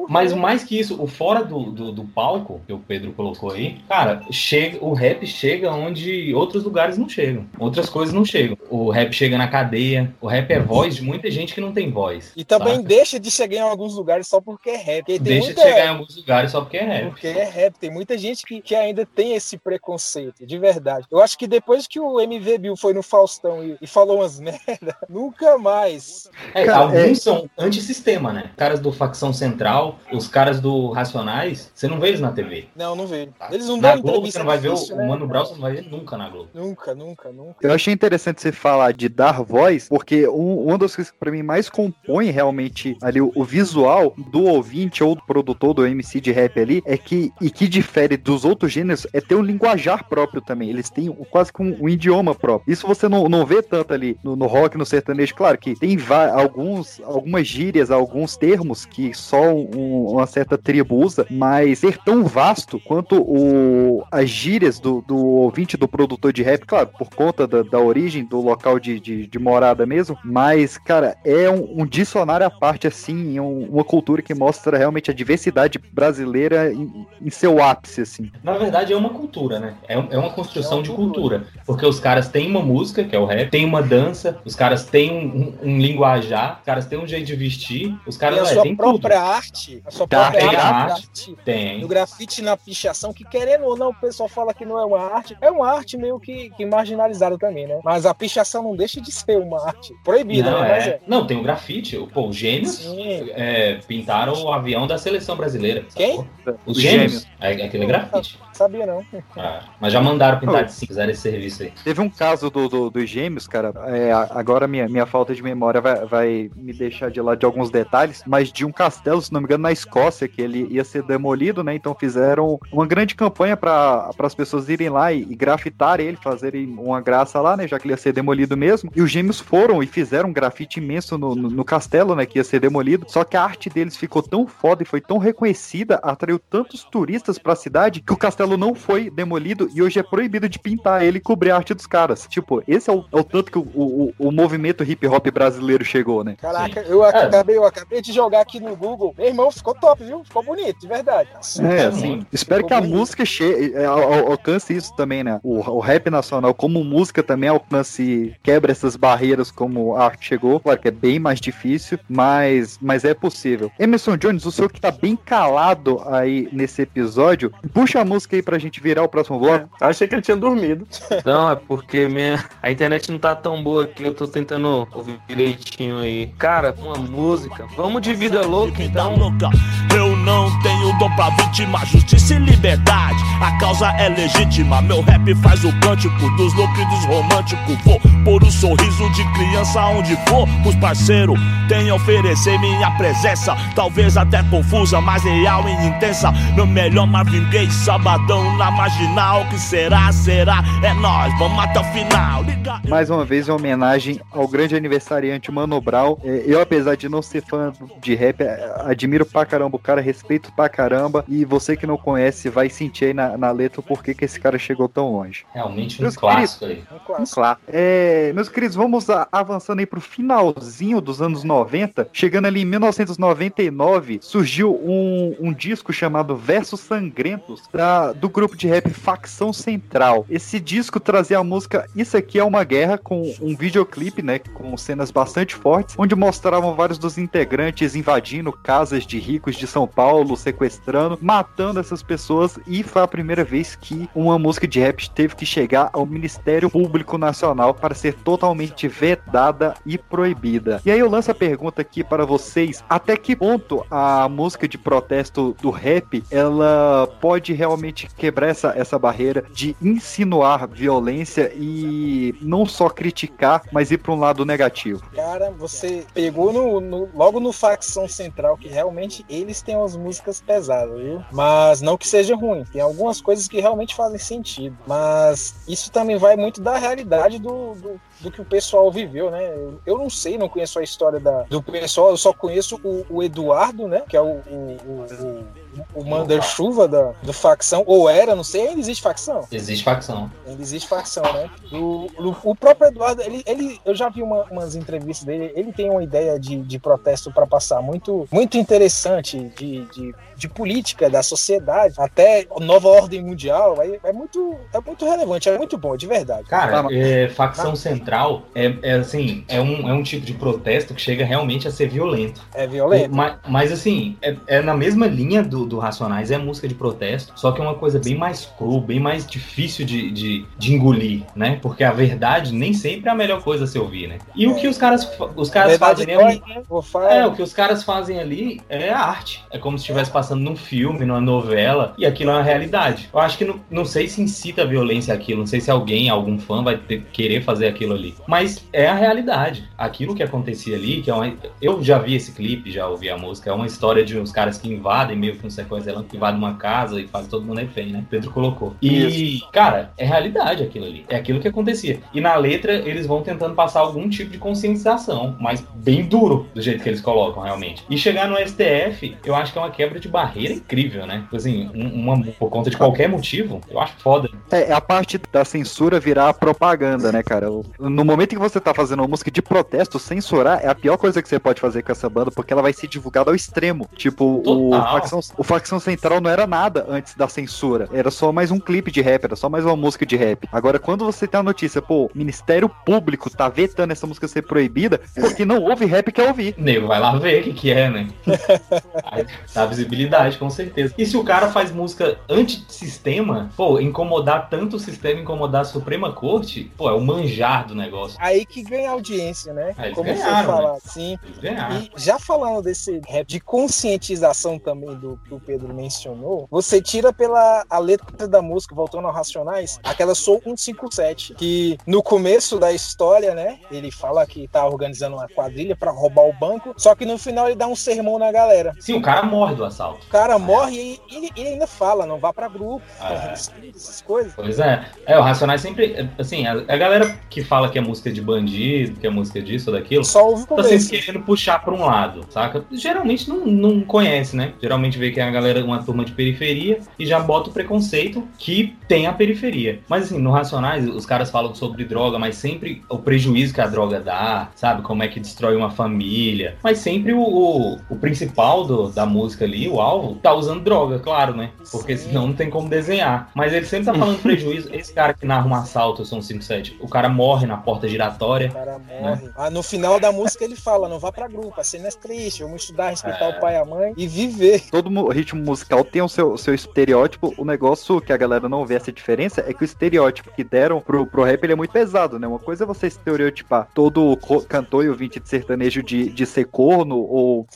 Mas né? mais que isso, o fora do, do, do, palco, que o Pedro colocou aí, cara, chega, o rap chega onde outros lugares não chegam. Outras coisas não chegam. O rap chega na cadeia, o rap é voz de muita gente que não tem voz. E também saca? deixa de chegar em alguns lugares só porque é rap. Deixa muita... de chegar em alguns lugares só porque é rap. Porque é rap. Tem muita gente que, que ainda tem esse preconceito, de verdade. Eu acho que depois que o MV Bill foi no Faustão e, e falou umas merda, nunca mais. É, Cara, alguns é... são antissistema, né? Caras do Facção Central, os caras do Racionais, você não vê eles na TV. Não, não vê. Eles não dão na Globo, você não vai difícil, ver o, né? o Mano Brown, você não vai ver nunca na Globo. Nunca, nunca, nunca. Eu achei interessante você falar de dar voz, porque um, uma das coisas que pra mim mais compõe realmente ali o, o, visual do ouvinte ou do produtor do MC de rap ali é que, e que difere dos outros gêneros, é ter um linguajar próprio também. Eles têm quase que um, um idioma próprio. Isso você não, não vê tanto ali no, no rock, no sertanejo. Claro que tem alguns, algumas gírias, alguns termos que só um, uma certa tribo usa, mas ser tão vasto quanto o, as gírias do, do ouvinte, do produtor de rap, claro, por conta da, da origem do local de, de, de, morada mesmo, mas, cara, é um, um dicionário à parte, assim, um, uma cultura que mostra realmente a diversidade brasileira em, em, seu ápice, assim. Na verdade, é uma cultura, né? É, é uma construção é uma de cultura. cultura, porque os caras têm uma música, que é o rap, tem uma dança, os caras têm um, um linguajar, os caras têm um jeito de vestir, os caras, a sua própria tudo. arte, a sua tá, própria tem arte, arte, tem. no grafite, na pichação, que querendo ou não, o pessoal fala que não é uma arte, é uma arte meio que, que marginalizada também, né? Mas a pichação não deixa de ser uma arte proibida, não, né? É. é. Não, tem o grafite, pô, os gêmeos é, pintaram o avião da seleção brasileira. Quem? Os, os gêmeos. gêmeos. É, aquele grafite. Sabia não. Ah, mas já mandaram pintar de cinza, esse serviço aí. Teve um caso do, do dos gêmeos, cara. É, agora minha, minha falta de memória vai, vai me deixar de lado de alguns detalhes, mas de um castelo, se não me engano, na Escócia, que ele ia ser demolido, né? Então fizeram uma grande campanha para as pessoas irem lá e, e grafitarem ele, fazerem uma graça lá, né? Já que ele ia ser demolido mesmo. E os gêmeos foram e fizeram um grafite imenso no, no, no castelo, né? Que ia ser demolido. Só que a arte deles ficou tão foda e foi tão reconhecida, atraiu tantos turistas para a cidade que o castelo castelo não foi demolido e hoje é proibido de pintar ele e cobrir a arte dos caras. Tipo, esse é o, é o tanto que o, o, o movimento hip hop brasileiro chegou, né? Caraca, eu acabei, eu acabei de jogar aqui no Google. Meu irmão, ficou top, viu? Ficou bonito, de verdade. É, assim, espero que a bonito. música che é, al- al- alcance isso também, né? O, o rap nacional, como música, também alcance, quebra essas barreiras como a arte chegou. Claro que é bem mais difícil, mas, mas é possível. Emerson Jones, o senhor que tá bem calado aí nesse episódio, puxa a música aí pra gente virar o próximo bloco. Achei que ele tinha dormido. Não, é porque minha... a internet não tá tão boa aqui, eu tô tentando ouvir direitinho aí. Cara, uma música. Vamos de vida louca, então. Eu não tenho dom pra vítima, justiça e liberdade. A causa é legítima. Meu rap faz o cântico dos loucos e dos românticos. Vou pôr o sorriso de criança onde for. Os parceiros têm a oferecer minha presença. Talvez até confusa, mas real e intensa. Meu melhor Marvin Gaye, na marginal. Que será, será? É nós, vamos até o final. Liga. Mais uma vez, em homenagem ao grande aniversariante Mano Brown. É, Eu, apesar de não ser fã de rap, é, admiro pra caramba o cara, respeito pra caramba. E você que não conhece, vai sentir aí na, na letra o porquê que esse cara chegou tão longe. Realmente um Meus clássico aí. Um clássico. Claro. É, meus queridos, vamos a- avançando aí pro finalzinho dos anos 90. Chegando ali em 1999, surgiu um, um disco chamado Versos Sangrentos da- do grupo de rap Facção Central. Esse disco trazia a música Isso Aqui é uma Guerra, com um videoclipe, né? Com cenas bastante fortes, onde mostravam vários dos integrantes invadindo casas de ricos de São Paulo, sequestrando, matando essas pessoas. E foi a primeira vez que uma música de rap teve que chegar ao Ministério Público Nacional para ser totalmente vedada e proibida. E aí eu lanço a pergunta aqui para vocês: até que ponto a música de protesto do rap ela pode realmente quebrar essa, essa barreira de insinuar violência e não só criticar, mas ir para um lado negativo? Cara, você pegou no, no- logo no facção central que realmente eles têm umas músicas pesadas, viu? Mas não que seja ruim. Tem algumas coisas que realmente fazem sentido. Mas isso também vai muito da realidade do, do, do que o pessoal viveu, né? Eu, não sei, não conheço a história da, do pessoal, eu só conheço o, o Eduardo, né? Que é o, o, o, o manda-chuva da, do facção, ou era, não sei, ainda existe facção? Existe facção. Ainda existe facção, né? O, o, o próprio Eduardo, ele, ele, eu já vi uma- umas entrevistas dele, ele tem uma ideia de, de protesto para passar muito, muito interessante de, de, de política, da sociedade, até nova ordem mundial, é, é, muito, é muito relevante, é muito bom, de verdade. Cara, é, facção central é, é assim, é um, é um tipo de protesto que chega realmente a ser violento. É violento. Mas, mas, assim, é, é na mesma linha do, do Racionais, é música de protesto, só que é uma coisa bem mais cru, bem mais difícil de, de, de engolir, né? Porque a verdade nem sempre é a melhor coisa a se ouvir, né? E o que os caras, os caras fazem é, um- né? É, o que os caras fazem ali é arte. É como se estivesse passando num filme, numa novela, e aquilo é uma realidade. Eu acho que não, não sei se incita a violência aquilo, não sei se alguém, algum fã vai ter- querer fazer aquilo ali. Mas é a realidade. Aquilo que acontecia ali, que é uma, eu já vi esse clipe, já ouvi a música, é uma história de uns caras que invadem, meio que um sequência que invadem uma casa e fazem todo mundo refém, né? Pedro colocou. E, cara, é realidade aquilo ali. É aquilo que acontecia. E na letra, eles vão tentando passar algum tipo de conscientização, mas bem duro, do jeito que eles colocam, realmente. E chegar no STF, eu acho que é uma quebra de barreira incrível, né? Tipo Assim, um- uma, por conta de qualquer motivo, eu acho foda. É, é a parte da censura virar propaganda, né, cara? No momento em que você tá fazendo uma música de protesto, censurar é a pior coisa que você pode fazer com essa banda, porque ela vai ser divulgada ao extremo. Tipo, o facção, o facção Central não era nada antes da censura. Era só mais um clipe de rap, era só mais uma música de rap. Agora, quando você tem a notícia, pô, Ministério Público tá vetando essa música ser proibida, porque não ouve rap quer ouvir. Nego vai lá ver o que, que é, né? Aí dá visibilidade, com certeza. E se o cara faz música antissistema, pô, incomodar tanto o sistema, incomodar a Suprema Corte, pô, é o manjar do negócio. Aí que ganha audiência, né? Eles Como ganharam, você fala, né? sim. Eles ganharam. E já falando desse rap de conscientização também do que o Pedro mencionou, você tira pela a letra da música, voltando ao Racionais, aquela Sou 157, que no começo da história, né, ele fala que tá organizando uma quadrilha pra roubar o banco, só que no final ele dá um sermão na galera. Sim, o cara morre do assalto. O cara morre e ele, ele ainda fala, não vá pra grupo. É. Essas coisas. Pois é. É, o Racionais sempre. Assim, a, a galera que fala que é música de bandido, que é música disso ou daquilo, Só ouve o tá sempre querendo puxar pra um lado, saca? Geralmente não, não conhece, né? Geralmente vê que é a galera, uma turma de periferia, e já bota o preconceito que tem a periferia. Mas assim, no Racionais, os caras falam sobre droga, mas sempre o prejuízo que a droga dá, sabe? Como é que destrói uma família. Mas sempre o, o, o principal do, da música ali, o alvo, tá usando droga, claro, né? Porque Sim. senão não tem como desenhar. Mas ele sempre tá falando prejuízo. Esse cara que narra um assalto, eu sou um 57, o cara morre na porta giratória. O cara morre. Ah, no final da música ele fala, não vá pra grupo, a cena é triste, vamos estudar, respeitar É. o pai e a mãe e viver. Todo ritmo musical tem o seu, seu estereótipo. O negócio que a galera não vê essa diferença é que o estereótipo que deram pro, pro rap ele é muito pesado, né? Uma coisa é você estereotipar todo cantor e ouvinte de sertanejo de, de ser corno ou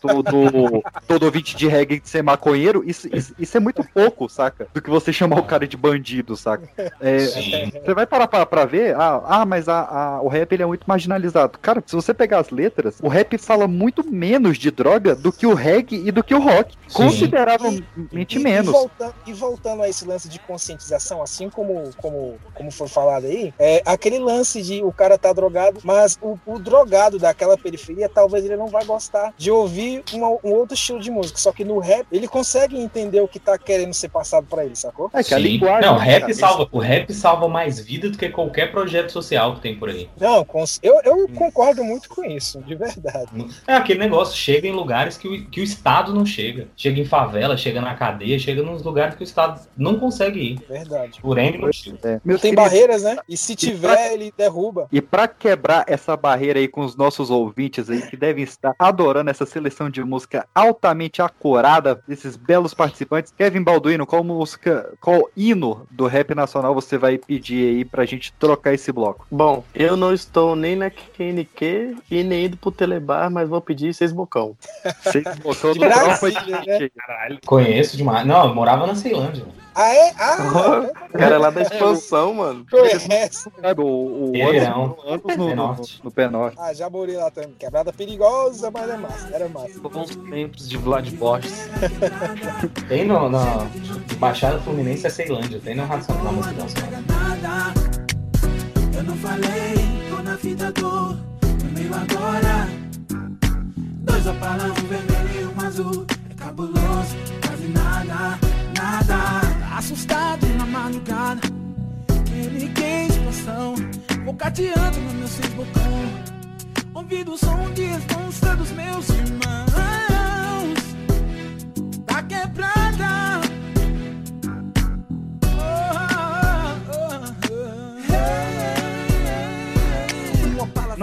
todo, todo ouvinte de reggae de ser maconheiro. Isso, isso, isso é muito pouco, saca? Do que você chamar o cara de bandido, saca? É, você vai parar pra, pra ver, ah, ah mas a, a- o rap ele é muito marginalizado. Cara, se você pegar as letras, o rap fala muito menos de droga do que o reggae e do que o rock. Sim. Consideravelmente E, menos. E voltando, e voltando a esse lance de conscientização, assim como, como, como foi falado aí, é aquele lance de o cara tá drogado, mas o, o drogado daquela periferia, talvez ele não vai gostar de ouvir uma- um outro estilo de música. Só que no rap, ele consegue entender o que tá querendo ser passado pra ele, sacou? É que a Sim. linguagem. Não, o rap salva. O rap salva mais vida do que qualquer projeto social que tem por aí. Não, eu, eu concordo muito com isso, de verdade. É aquele negócio, chega em lugares que o, que o Estado não chega. Chega em favela, chega na cadeia, chega nos lugares que o Estado não consegue ir. Verdade. Por N motivo. É. Tem queridos, barreiras, né? E se tiver, ele derruba. E pra quebrar essa barreira aí com os nossos ouvintes aí que devem estar adorando essa seleção de música altamente acorada desses belos participantes, Kevin Balduino, qual música, qual hino do rap nacional você vai pedir aí pra gente trocar esse bloco? Bom, eu não estou nem na QNQ e nem indo pro Telebar, mas vou pedir seis bocão. No tropa Brasília, de né? Caralho, conheço demais. Não, eu morava na Ceilândia. Ah, é? Ah, O cara é lá da expansão, mano. conhece. Sabe, o, o Ribeirão. anos no, Pé no, Norte. no pé norte. Ah, já morei lá também. Quebrada perigosa, mas é massa. Era massa. Bons tempos de Vlad Borges. Tem no, na Baixada Fluminense é Ceilândia, tem no Ração na música. Eu não falei, tô na vida do no meio agora. Dois opalas, um vermelho e um azul. É cabuloso, quase nada, nada. Assustado na madrugada, que é expansão. Vou cateando no meu seis bocão. Ouvindo o som de responsa dos meus irmãos. Tá quebrada.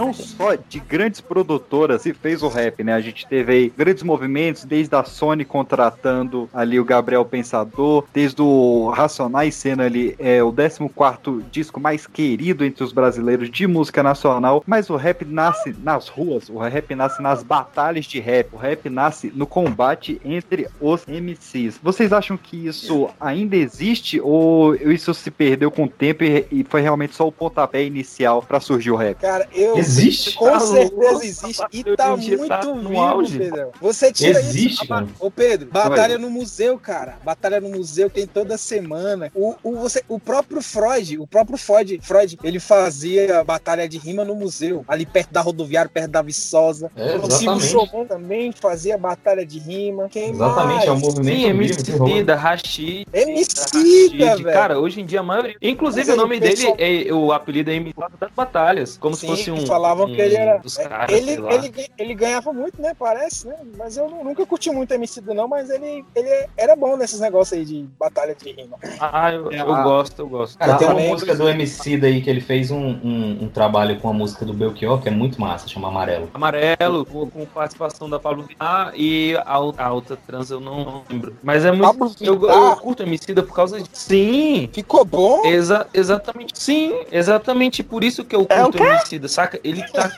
Não só de grandes produtoras e fez o rap, né? A gente teve aí grandes movimentos, desde a Sony contratando ali o Gabriel Pensador, desde o Racionais sendo ali é, o 14 disco mais querido entre os brasileiros de música nacional, mas o rap nasce nas ruas, o rap nasce nas batalhas de rap, o rap nasce no combate entre os MCs. Vocês acham que isso ainda existe ou isso se perdeu com o tempo e, e foi realmente só o pontapé inicial para surgir o rap? Cara, eu. Existe? Com Tá certeza louco, existe. E tá teoria muito tá vivo, auge. Pedrão. Você tira Existe, isso. cara. Ô, Pedro, batalha no museu, cara. Batalha no museu tem toda semana. O, o, você, o próprio Freud, o próprio Freud, Freud, ele fazia batalha de rima no museu, ali perto da rodoviária, perto da Viçosa. É, o Silvio. Chomon também fazia batalha de rima. Quem Exatamente, é um mais? movimento Sim. MC da Rashid. MC, Rashid. velho. Cara, hoje em dia a maioria. Inclusive Mas o nome pessoal- dele, é, o apelido é MC das Batalhas. Como Sim, se fosse um. Falavam que ele era. dos caras, ele, ele, ele ganhava muito, né? Parece, né? Mas eu nu- nunca curti muito MC não, mas ele, ele era bom nesses negócios aí de batalha de rima. Ah, eu, eu Ah. gosto, eu gosto. Cara, tem uma música do MC daí que ele fez um, um, um trabalho com a música do Belchior, que é muito massa, chama Amarelo. Amarelo, com, com participação da Pablo Vittar e a, a outra trans eu não, lembro. Mas é muito. Eu, eu curto Emicida por causa de. Sim! Ficou bom? Exa exatamente. Sim, exatamente por isso que eu É o curto o Emicida, saca? Ele tá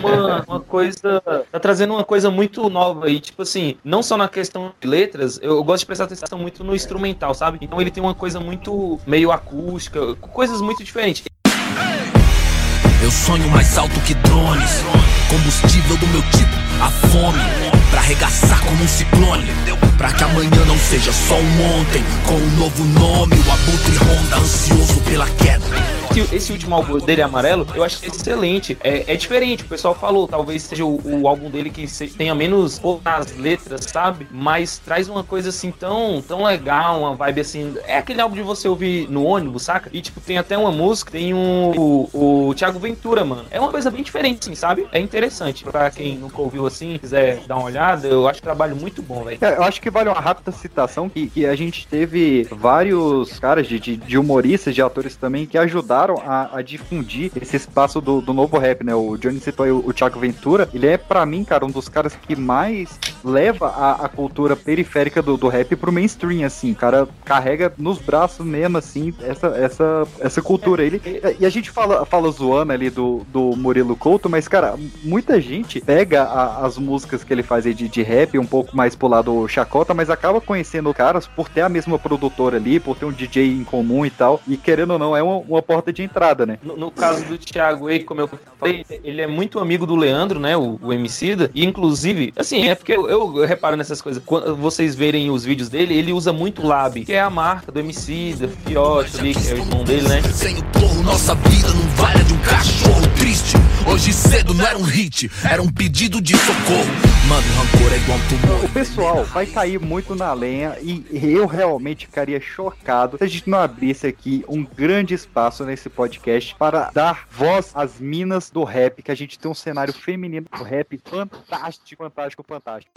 uma, uma coisa. Tá trazendo uma coisa muito nova aí, tipo assim, não só na questão de letras, eu, gosto de prestar atenção muito no instrumental, sabe? Então ele tem uma coisa muito meio acústica, coisas muito diferentes. Eu sonho mais alto que drones. Combustível do meu tipo, a fome. Pra arregaçar como um ciclone Pra que amanhã não seja só um ontem Com um novo nome, o abutre ronda Ansioso pela queda esse, esse último álbum dele, Amarelo, eu acho excelente. É, é diferente, o pessoal falou, talvez seja o, o álbum dele que tenha menos nas letras, sabe? Mas traz uma coisa assim tão, tão legal, uma vibe assim. É aquele álbum de você ouvir no ônibus, saca? E tipo, tem até uma música, tem um, o, o Thiago Ventura, mano. É uma coisa bem diferente, assim, sabe? É interessante. Pra quem nunca ouviu assim, quiser dar uma olhada, eu acho trabalho muito bom, velho. É, eu acho que vale uma rápida citação que, que a gente teve vários caras de, de, de humoristas, de atores também, que ajudaram a, a difundir esse espaço do, do, novo rap, né? O Johnny citou aí o, o Thiago Ventura. Ele é, para mim, cara, um dos caras que mais leva a, a cultura periférica do, do rap pro mainstream, assim. O cara carrega nos braços mesmo, assim, essa, essa, essa cultura. Ele, e a gente fala, fala zoando ali do, do Murilo Couto, mas, cara, muita gente pega a, as músicas que ele faz aí de, de rap um pouco mais pro lado chacota, mas acaba conhecendo caras por ter a mesma produtora ali, por ter um DJ em comum e tal. E querendo ou não, é uma, uma porta de entrada, né? No, no caso do Thiago aí, como eu falei, ele é muito amigo do Leandro, né? O, o Emicida. E inclusive, assim, é porque eu, eu, eu, reparo nessas coisas. Quando vocês verem os vídeos dele, ele usa muito Lab, que é a marca do Emicida, Fiote ali, que é o irmão dele, né? Sem o porro, nossa vida não vale de um cachorro triste. Hoje cedo não era um hit, era um pedido de socorro. Mano, rancor é igual um tumor. O pessoal vai cair muito na lenha e eu realmente ficaria chocado se a gente não abrisse aqui um grande espaço nesse podcast para dar voz às minas do rap, que a gente tem um cenário feminino do rap fantástico, fantástico, fantástico.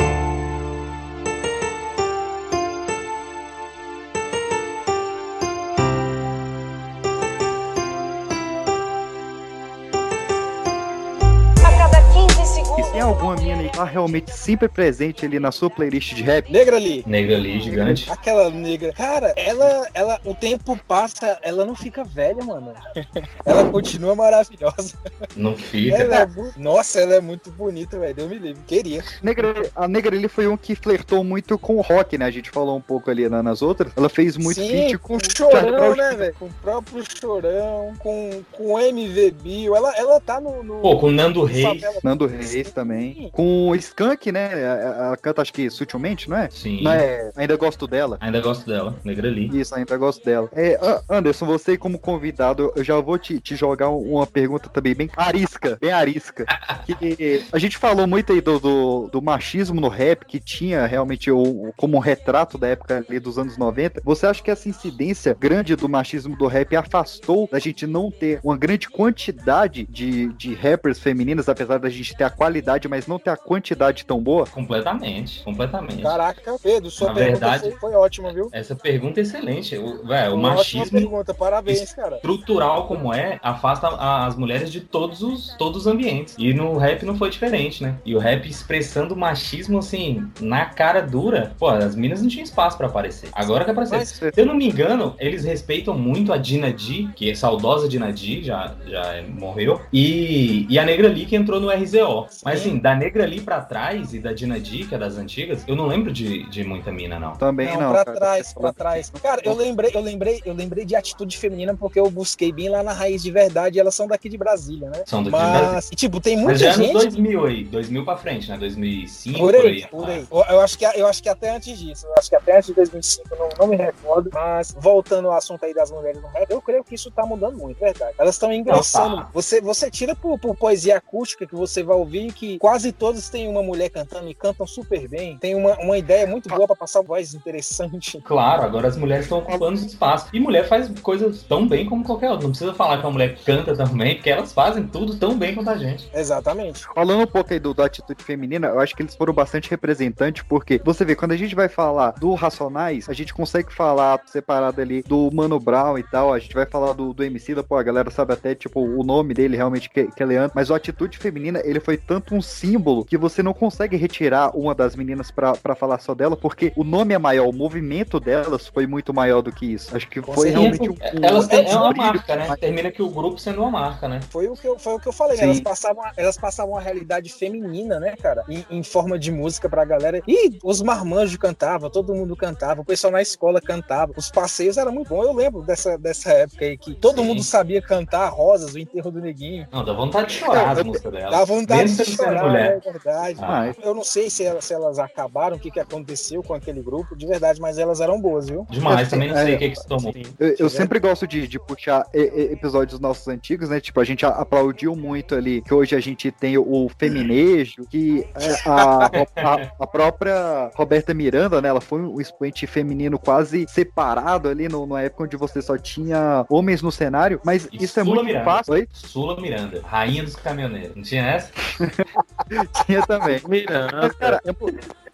E tem alguma mina aí que tá realmente sempre presente ali na sua playlist de rap? Negra ali. Negra ali, gigante. Aquela negra. Cara, ela, ela, o tempo passa, ela não fica velha, mano. ela continua maravilhosa. Não fica. Ela é, nossa, ela é muito bonita, velho. Deu me livre. Queria. Negra, a Negra ali foi um que flertou muito com o rock, né? A gente falou um pouco ali nas outras. Ela fez muito Sim, feat com o Chorão, né, velho? Com o próprio Chorão, com, com o MV Bill. Ela, ela tá no, no... Pô, com o Nando Reis. Nando Reis também. Com o Skank, né? Ela canta, acho que sutilmente, não é? Sim. Não é? Ainda gosto dela. Ainda gosto dela. Negra ali. Isso, ainda gosto dela. É, Anderson, você como convidado, eu já vou te, te jogar uma pergunta também bem arisca, bem arisca. que a gente falou muito aí do, do, do, machismo no rap, que tinha realmente o, como um retrato da época ali dos anos 90. Você acha que essa incidência grande do machismo do rap afastou da gente não ter uma grande quantidade de, de rappers femininas, apesar da gente ter a qualidade, mas não ter a quantidade tão boa? Completamente, completamente. Caraca, Pedro, sua Na pergunta verdade, foi, foi ótima, viu? Essa pergunta é excelente. O, véio, o Uma machismo pergunta, parabéns, cara. estrutural como é, afasta a- as mulheres de todos os, todos os ambientes. E no rap não foi diferente, né? E o rap expressando machismo, assim, na cara dura. Pô, as minas não tinham espaço pra aparecer. Agora que apareceu. Mas- Se eu não me engano, eles respeitam muito a Dina D, que é saudosa Dina D, já, já morreu. E, e a Negra Lee, que entrou no RZO. Mas assim, da Negra Lee pra trás e da Dina D, que é das antigas, eu não lembro de, de muita mina, não. Também Não, não. pra cara. trás, pra trás. Cara, eu lembrei, eu lembrei, eu lembrei de atitude feminina porque eu busquei bem lá na raiz de verdade e elas são daqui de Brasília, né? São daqui de Brasília. Mas, e, tipo, tem Mas muita já é gente. 2000 aí, 2000 pra frente, né? 2005, Por por aí, aí. por aí. Eu, eu acho que, eu acho que até antes disso. Eu acho que até antes de 2005, eu não, não me recordo. Mas, voltando ao assunto aí das mulheres no rap, eu creio que isso tá mudando muito, verdade. Elas estão engrossando. Não, tá. Você, você tira por, por poesia acústica que você vai ouvir que quase todos têm uma mulher cantando e cantam super bem. Tem uma, uma ideia muito boa pra passar voz interessante. Claro, agora as mulheres estão ocupando esse espaço. E mulher faz coisas tão bem como qualquer outra. Não precisa falar que a mulher canta também, porque elas fazem tudo tão bem quanto a gente. Exatamente. Falando um pouco aí do, da atitude feminina, eu acho que eles foram bastante representantes, porque você vê, quando a gente vai falar do Racionais, a gente consegue falar separado ali do Mano Brown e tal, a gente vai falar do, do MC da, pô, a galera sabe até, tipo, o nome dele realmente que, que é Leandro, mas o atitude feminina, ele foi tanto um símbolo que você não consegue retirar uma das meninas pra, pra falar só dela, porque o nome é maior, o movimento delas foi muito maior do que isso. Acho que foi certeza. realmente um. um Elas têm, é uma marca, né? Termina que o grupo sendo uma marca, né? Foi o que eu, foi o que eu falei, né? Elas passavam, elas passavam a realidade feminina, né, cara? Em, em forma de música pra galera. E os marmanjos cantavam, todo mundo cantava, o pessoal na escola cantava. Os passeios eram muito bons. Eu lembro dessa, dessa época aí que todo Sim. mundo sabia cantar Rosas, o enterro do neguinho. Não, dá vontade de chorar as músicas dela. Dá vontade Mesmo chorar. mulher. É verdade. Ah. Eu não sei se elas, se elas acabaram, o que, que aconteceu com aquele grupo, de verdade, mas elas eram boas, viu? Demais, também não sei É. o que que se tomou. Eu, eu sempre gosto de, de puxar e- e- episódios nossos antigos, né? Tipo, a gente aplaudiu muito ali que hoje a gente tem o, feminejo, que é, a, a, a própria Roberta Miranda, né? Ela foi um expoente feminino quase separado ali no, numa época onde você só tinha homens no cenário, mas E isso é Sula muito Miranda. fácil. Oi? Sula Miranda, rainha dos caminhoneiros. Não tinha essa? Tinha também. Miranda. Mas, cara,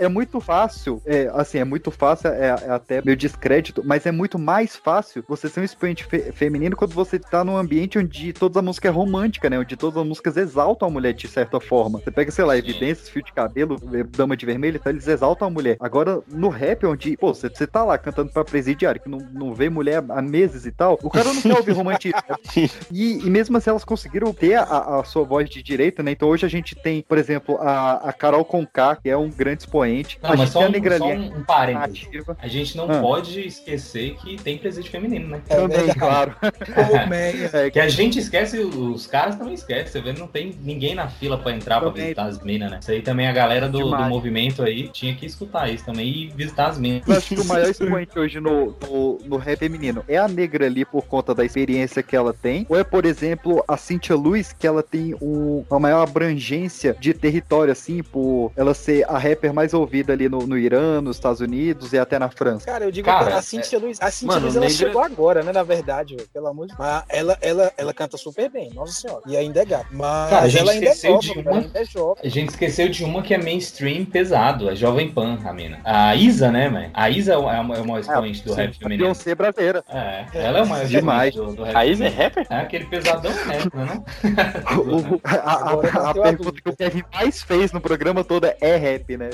é, mu- é muito fácil, é, assim, é muito fácil, é, é até meu descrédito, mas é muito mais fácil você ser um expoente fe- feminino quando você tá num ambiente onde toda a música é romântica, né? Onde todas as músicas exaltam a mulher de certa forma. Você pega, sei lá, evidências, fio de cabelo, eh, dama de vermelho, então eles exaltam a mulher. Agora, no rap, onde, pô, você, você tá lá cantando pra presidiário, que não, não vê mulher há meses e tal, o cara não quer ouvir romantismo. E, e mesmo assim, elas conseguiram ter a, a sua voz de direita, né? Então hoje a gente tem, por exemplo, a, a Carol Conká, que é um grande expoente. Não, a mas gente só tem a um, Negra só um, um parênteses. ativa. A gente não Ah. pode esquecer que tem presídio feminino, né? Também, claro. Colmeia. Que a gente esquece, os caras também esquecem. Você vê, não tem ninguém na fila pra entrar pra Também. visitar as minas, né? Isso aí também a galera do, do movimento aí tinha que escutar isso também e visitar as minas. Eu acho que o maior expoente hoje no, no, no rap feminino é a negra ali por conta da experiência que ela tem, ou é, por exemplo, a Cynthia Luz, que ela tem um, uma maior abrangência de território, assim, por ela ser a rapper mais ouvida ali no, no Irã, nos Estados Unidos e até na França. Cara, eu digo Cara, que a Cintia Luiz, a Cintia Mano, Luiz, ela negra- chegou agora, né, na verdade, velho, pelo amor de Deus. Mas ela, ela, ela canta super bem, nossa senhora. E ainda é gata. Mas Cara, a gente ela ainda é velho, uma- ela ainda é jovem. A gente esqueceu de uma que é mainstream pesado, a Jovem Pan, a mina. A Isa, né, man? A Isa é uma, é uma expoente do Sim, rap a feminino. Beyoncé brasileira. É, ela é uma Demais. do, do rap A Isa é rapper? É aquele pesadão rap, né? O- a, a- a- a pergunta que o Kevin mais fez no programa todo é rap, né?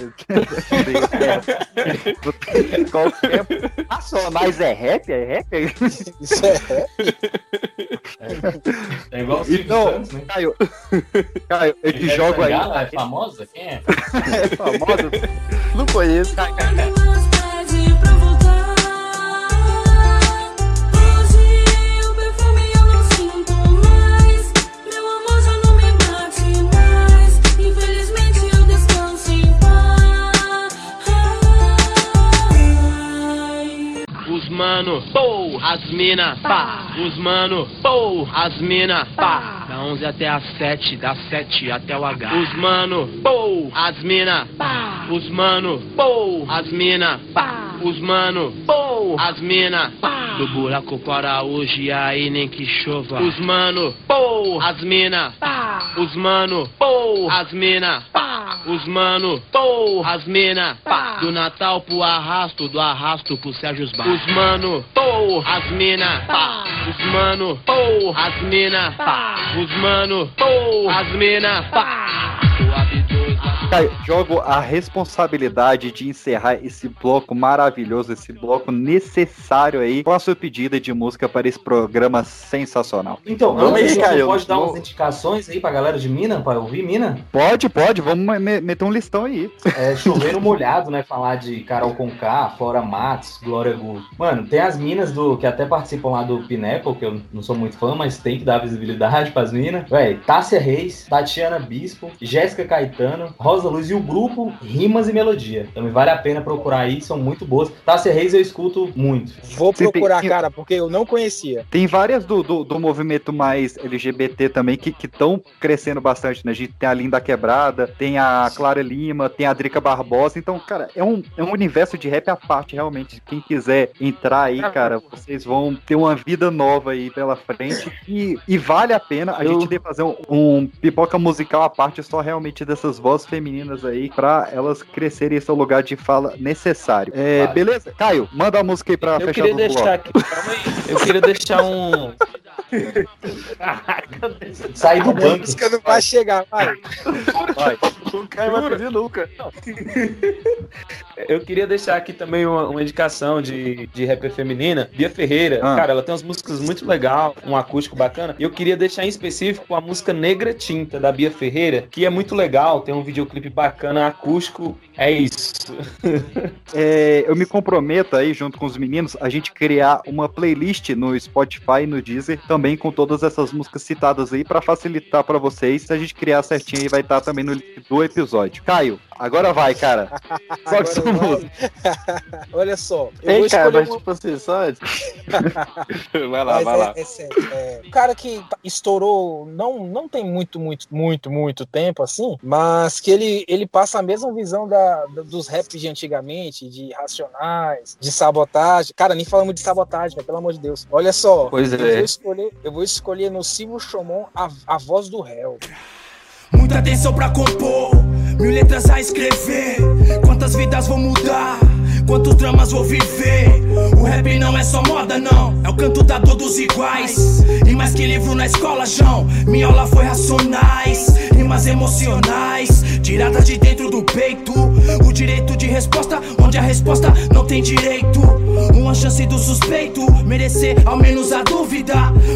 Qualquer Racionais é rap? É rap? Isso é É igual o Silvio Então, Santos, né? Caio, Caio, eu te jogo aí. Ela é famosa? Quem é? É famosa. Não conheço. pede pra mano, pô, as mina, pá. Os mano, pô, as mina, pá. Da 11 até as 7, das 7 até o H. Os mano, pô, as mina, pá. Os mano, pô, as mina, pá. Os mano, pô, as mina, pá. Do buraco para hoje, aí nem que chova. Os mano, pô, as mina, pá. Os mano, pô, as mina, pá. Os mano, pô, as mina, pá. Do Natal pro arrasto, do arrasto pro Sérgio Bar. Os mano, pô, as mina, pá. Os mano, pô, as mina, pá. Os mano, pô, as mina, pá. O jogo a responsabilidade de encerrar esse bloco maravilhoso, esse bloco necessário aí, com a sua pedida de música para esse programa sensacional. Então, Vamos aí, Caio, pode dar umas indicações aí pra galera de Mina, pra ouvir Mina? Pode, pode, vamos me- meter um listão aí. É, choveiro molhado, né? Falar de Carol Conká, Flora Matos, Glória Gu. Mano, tem as minas do que até participam lá do Pineapple, que eu não sou muito fã, mas tem que dar visibilidade pras minas. Véi, Tássia Reis, Tatiana Bispo, Jéssica Caetano, Rosa Luz e o grupo Rimas e Melodia. Também vale a pena procurar aí, são muito boas. Tássia Reis eu escuto muito. Vou Você tem- procurar, tem- cara, porque eu não conhecia. Tem várias do, do, do movimento mais LGBT também que estão crescendo bastante, né? A gente tem a Linda Quebrada, tem a Clara Lima, tem a Drica Barbosa. Então, cara, é um, é um universo de rap à parte, realmente. Quem quiser entrar aí, cara, vocês vão ter uma vida nova aí pela frente. E, e vale a pena a gente ter fazer um, um pipoca musical à parte só realmente dessas vozes femininas aí, pra elas crescerem esse lugar de fala necessário. É, Vale. beleza? Caio, manda a música aí pra Eu fechar queria o bloco. deixar aqui, calma aí. Eu queria deixar um. Sair do A banco. música não vai chegar, vai. Vai. O cara vai pedir nunca. Eu queria deixar aqui também uma, uma indicação de, de rapper feminina. Bia Ferreira, Ah. cara, ela tem umas músicas muito legais, um acústico bacana. E eu queria deixar em específico a música Negra Tinta, da Bia Ferreira, que é muito legal, tem um videoclipe bacana, acústico. É isso. É, eu me comprometo aí, junto com os meninos, a gente criar uma playlist no Spotify e no Deezer, também com todas essas músicas citadas aí pra facilitar pra vocês. Se a gente criar certinho aí vai estar também no link do episódio. Caio, agora vai, cara. Qual que Agora sua música? Olha só, eu Ei, vou cara, mas uma... tipo assim, só vai lá, Mas vai é, lá. é sério, é, o cara que tá- estourou não, não tem muito, muito, muito, muito tempo assim, mas que ele, ele passa a mesma visão da, da- dos raps de antigamente, de racionais, de sabotagem. Cara, nem falamos de sabotagem, pelo amor de Deus. Olha só, Pois eu, é. Eu vou escolher no Silvio Chomon a, a voz do réu. Muita atenção pra compor, mil letras a escrever. Quantas vidas vou mudar? Quantos dramas vou viver? O rap não é só moda, não. É o canto da dor dos iguais. E mais que livro na escola, João. Minha aula foi racionais. Rimas emocionais, tiradas de dentro do peito. O direito de resposta, onde a resposta não tem direito. Uma chance do suspeito, merecer ao menos a dúvida.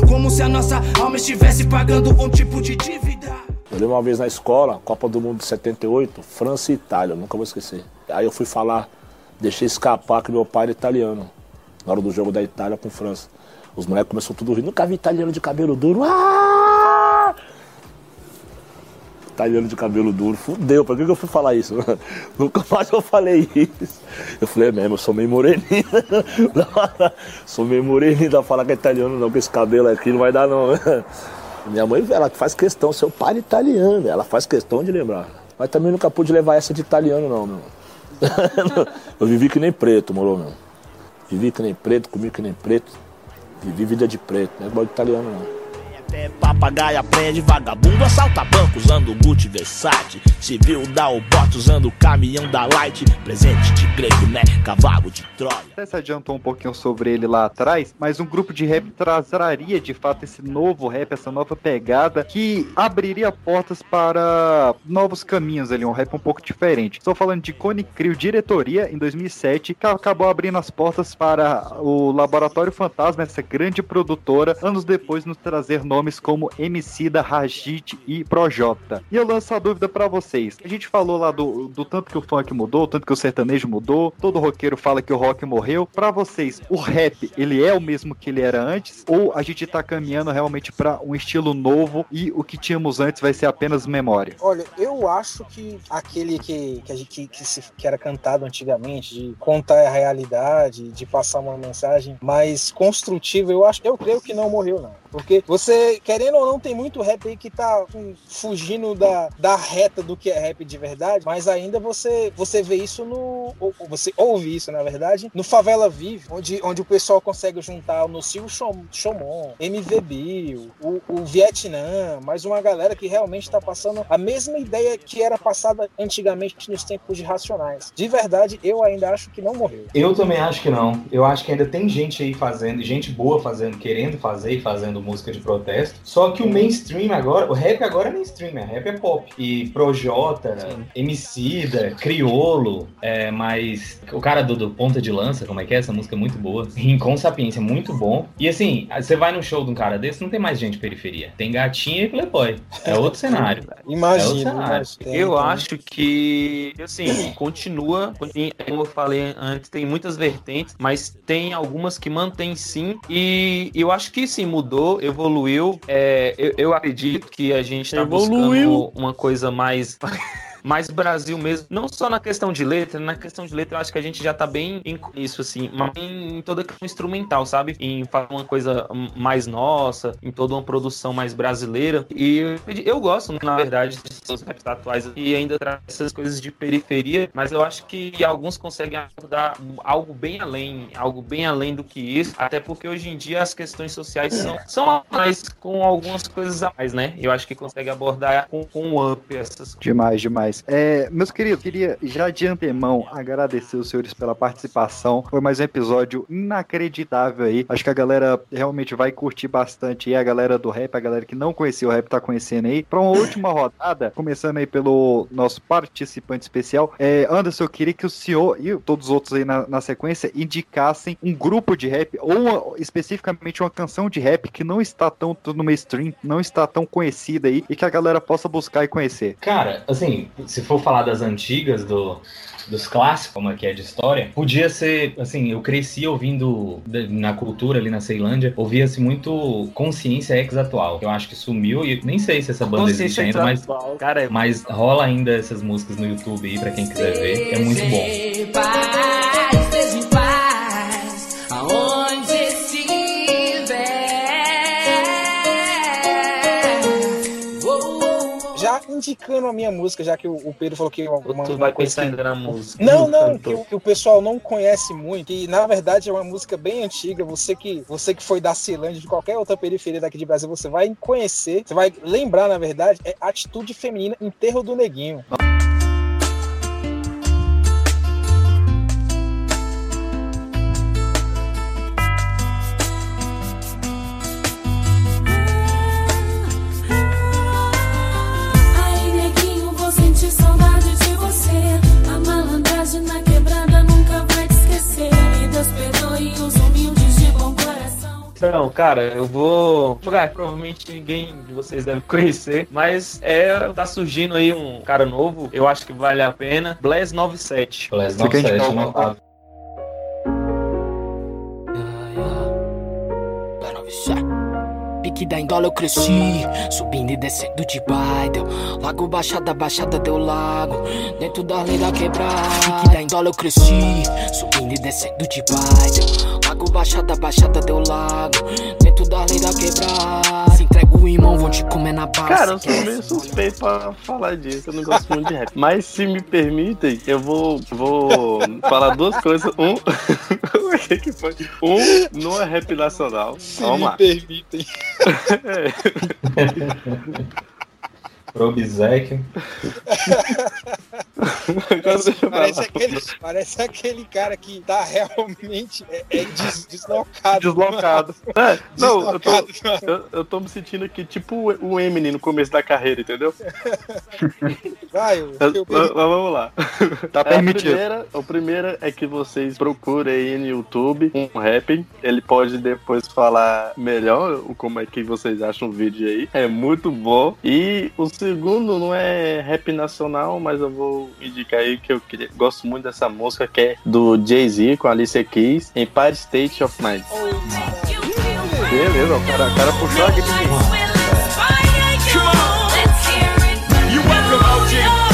Como se a nossa alma estivesse pagando um tipo de dívida. Eu lembro uma vez na escola, Copa do Mundo de 78, França e Itália, nunca vou esquecer. Aí eu fui falar, deixei escapar que meu pai era italiano, na hora do jogo da Itália com França. Os moleques começaram tudo rindo, nunca vi italiano de cabelo duro. Ah! Italiano de cabelo duro, fudeu, pra que, que eu fui falar isso? nunca mais eu falei isso. Eu falei, é mesmo, eu sou meio moreninho. sou meio moreninho, dá pra falar que é italiano não, com esse cabelo aqui não vai dar não. Minha mãe, ela faz questão, seu pai é italiano, ela faz questão de lembrar. Mas também nunca pude levar essa de italiano, não, meu. Eu vivi que nem preto, moro, meu. Vivi que nem preto, comi que nem preto. Vivi vida de preto, não é igual de italiano, não. Até papagaio aprende, vagabundo assalta banco usando Gucci Versace. Civil dá o bote usando o caminhão da Light. Presente de grego, né? Cavalo de Troia. Até se adiantou um pouquinho sobre ele lá atrás, mas um grupo de rap trazaria de fato esse novo rap, essa nova pegada que abriria portas para novos caminhos ali, um rap um pouco diferente. Estou falando de Cone Crew Diretoria em 2007, que acabou abrindo as portas para o Laboratório Fantasma, essa grande produtora, anos depois nos trazer nomes como Emicida, Rajit e Projota. E eu lanço a dúvida para vocês. A gente falou lá do, do tanto que o funk mudou, tanto que o sertanejo mudou, todo roqueiro fala que o rock morreu. Para vocês, o rap, ele é o mesmo que ele era antes ou a gente tá caminhando realmente para um estilo novo e o que tínhamos antes vai ser apenas memória? Olha, eu acho que aquele que, que, a gente, que, se- que era cantado antigamente, de contar a realidade, de passar uma mensagem mais construtiva, eu acho, eu creio que não morreu, não. Porque você, querendo ou não, tem muito rap aí que tá hum, fugindo da, da reta do que é rap de verdade, mas ainda você, você vê isso no. ou- Você ouve isso, na verdade, no Favela Vive, onde, onde o pessoal consegue juntar o Nocil Chom- Chomon, MV Bill, o, o Vietnã, mais uma galera que realmente tá passando a mesma ideia que era passada antigamente nos tempos de Racionais. De verdade, eu ainda acho que não morreu. Eu também acho que não. Eu acho que ainda tem gente aí fazendo, gente boa fazendo, querendo fazer e fazendo música de protesto. Só que o mainstream agora, o rap agora é mainstream, né? Rap é pop. E Projota, Emicida, Criolo, é, mas o cara do, do Ponta de Lança, como é que é? Essa música é muito boa. Rincon Sapiência, é muito bom. E assim, você vai num show de um cara desse, não tem mais gente de periferia. Tem gatinha e playboy. É outro cenário. É outro Imagina, cenário. imagina. Eu acho que, assim, continua, continua, como eu falei antes, tem muitas vertentes, mas tem algumas que mantém sim, e eu acho que sim, mudou, evoluiu, é, eu, eu acredito que a gente tá Evoluiu. buscando uma coisa mais... mais Brasil mesmo, não só na questão de letra, na questão de letra acho que a gente já tá bem em isso, assim, mas em toda a questão instrumental, sabe? Em fazer uma coisa mais nossa, em toda uma produção mais brasileira. E eu, gosto, na verdade, dos raps atuais e ainda traz essas coisas de periferia, mas eu acho que alguns conseguem abordar algo bem além, algo bem além do que isso, até porque hoje em dia as questões sociais são, são mais com algumas coisas a mais, né? Eu acho que consegue abordar com, com um up essas coisas. Demais, demais. É, meus queridos, queria já de antemão agradecer os senhores pela participação. Foi mais um episódio inacreditável aí. Acho que a galera realmente vai curtir bastante. E a galera do rap, a galera que não conhecia o rap, tá conhecendo aí. Pra uma última rodada, começando aí pelo nosso participante especial. É, Anderson, eu queria que o senhor e todos os outros aí na, na sequência indicassem um grupo de rap ou uma- especificamente uma canção de rap que não está tão no mainstream, não está tão conhecida aí e que a galera possa buscar e conhecer. Cara, assim, se for falar das antigas, do, dos clássicos, como é que é de história, podia ser, assim, eu cresci ouvindo de- na cultura ali na Ceilândia, ouvia-se muito consciência ex-atual. Eu acho que sumiu e nem sei se essa banda existe ainda, mas, cara, é mas rola ainda essas músicas no YouTube aí pra quem quiser ver. É muito bom. Indicando a minha música, já que o Pedro falou que é uma, uma, tu vai pensar ainda na música. Não, não, que, o- que o pessoal não conhece muito. E na verdade é uma música bem antiga. Você que, você que foi da Ceilândia, de qualquer outra periferia daqui de Brasil, você vai conhecer, você vai lembrar, na verdade, é Atitude Feminina, Enterro do Neguinho. Então, cara, eu vou jogar. Provavelmente ninguém de vocês deve conhecer, mas é tá surgindo aí um cara novo. Eu acho que vale a pena. Bless 97. Bless Fica a 97, indicação. Pique da Indola eu cresci, subindo e descendo de Baidel. Lago Baixada, Baixada deu lago, dentro da lei da quebrada. Pique da Indola eu cresci, subindo e descendo de Baidel. Lago Baixada, Baixada deu lago, dentro da lei da quebrada. Se entrega o irmão, vão te comer na base. Cara, eu sou meio suspeito pra falar disso, eu não gosto muito de rap. Mas se me permitem, eu vou, vou falar duas coisas. Um. O que que foi? Um, não é rap nacional. Se Vamos me lá. permitem. Probizek. Parece aquele, parece aquele cara que tá realmente é, é des- deslocado. Deslocado. É, não, eu tô, Deslocado, eu, eu tô me sentindo aqui tipo o Eminem no começo da carreira, entendeu? Vai, o Mas teu mas vamos lá. Tá É, permitido. A primeira, a primeira é que vocês procurem aí no YouTube um rap. Ele pode depois falar melhor o- como é que vocês acham o vídeo aí. É muito bom. E o segundo não é rap nacional, mas eu vou indicar aí que eu queria, gosto muito dessa música que é do Jay-Z com a Alicia Keys, Empire State of Mind. Beleza, o cara, o cara puxou a guitarra. You welcome, OG.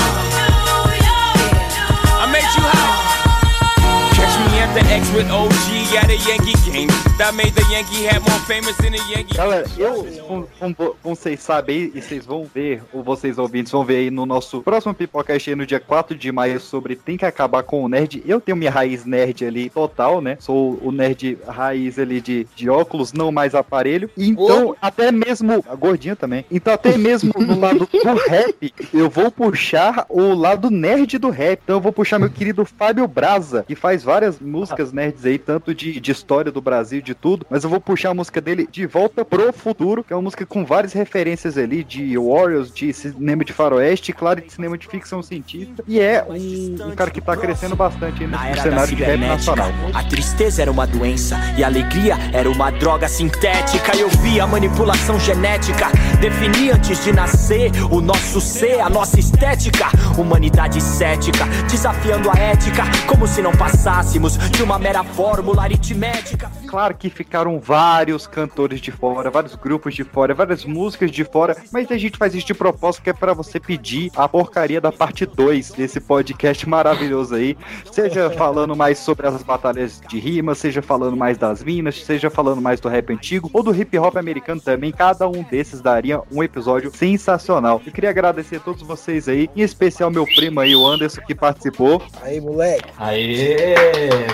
Galera, eu, como, como- como vocês sabem e vocês vão ver, ou vocês ouvintes vão ver aí no nosso próximo Pipocast aí no dia 4 de maio sobre Tem que acabar com o nerd. Eu tenho minha raiz nerd ali total, né? Sou o nerd raiz ali de, de óculos, não mais aparelho. Então, até mesmo. A gordinha também. Então, até mesmo no lado do rap, eu vou puxar o lado nerd do rap. Então, eu vou puxar meu querido Fábio Braza, que faz várias músicas nerds aí, tanto de, de história do Brasil, de tudo. Mas eu vou puxar a música dele de volta pro futuro, que é uma música com várias referências ali de Warriors, de cinema de faroeste, claro, de cinema de ficção científica. E é um, um cara que tá crescendo bastante aí no, cenário de rap nacional. a tristeza era uma doença e a alegria era uma droga sintética. Eu vi a manipulação genética, defini antes de nascer o nosso ser, a nossa estética. Humanidade cética, desafiando a ética, como se não passássemos uma mera fórmula aritmética. Claro que ficaram vários cantores de fora, vários grupos de fora, várias músicas de fora, mas a gente faz isso de propósito que é pra você pedir a porcaria da parte 2 desse podcast maravilhoso aí. Seja falando mais sobre as batalhas de rima, seja falando mais das minas, seja falando mais do rap antigo ou do hip hop americano também. Cada um desses daria um episódio sensacional. Eu queria agradecer a todos vocês aí, em especial meu primo aí, o Anderson, que participou. Aí, moleque. Aê,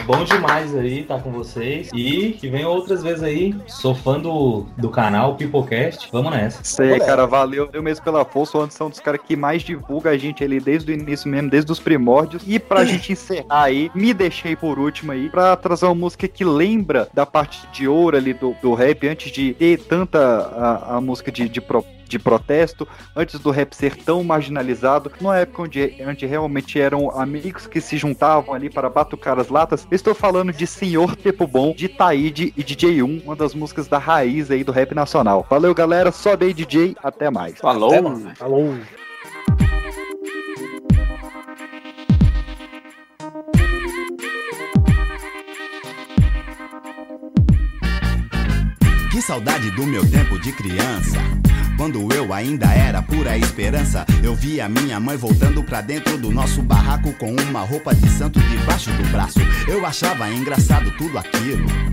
bom demais aí estar com vocês. E que venham outras vezes aí. Sou fã do, do canal Pipocast. Vamos nessa. Isso aí, cara, valeu eu mesmo pela força. O Anderson é um dos caras que mais divulga a gente ali desde o início mesmo, desde os primórdios. E pra gente encerrar aí, me deixei por último aí, pra trazer uma música que lembra da parte de ouro ali do, do rap, antes de ter tanta a, a música de, de, pro- de protesto, antes do rap ser tão marginalizado, numa época onde, onde realmente eram amigos que se juntavam ali para batucar as latas. Estou falando de Senhor Tempo Bom, de Said e DJ 1, uma das músicas da raiz aí do rap nacional. Valeu, galera. Só dei DJ. Até mais. Falou. Até mais. Falou. Que saudade do meu tempo de criança. Quando eu ainda era pura esperança, eu via minha mãe voltando pra dentro do nosso barraco com uma roupa de santo debaixo do braço. Eu achava engraçado tudo aquilo.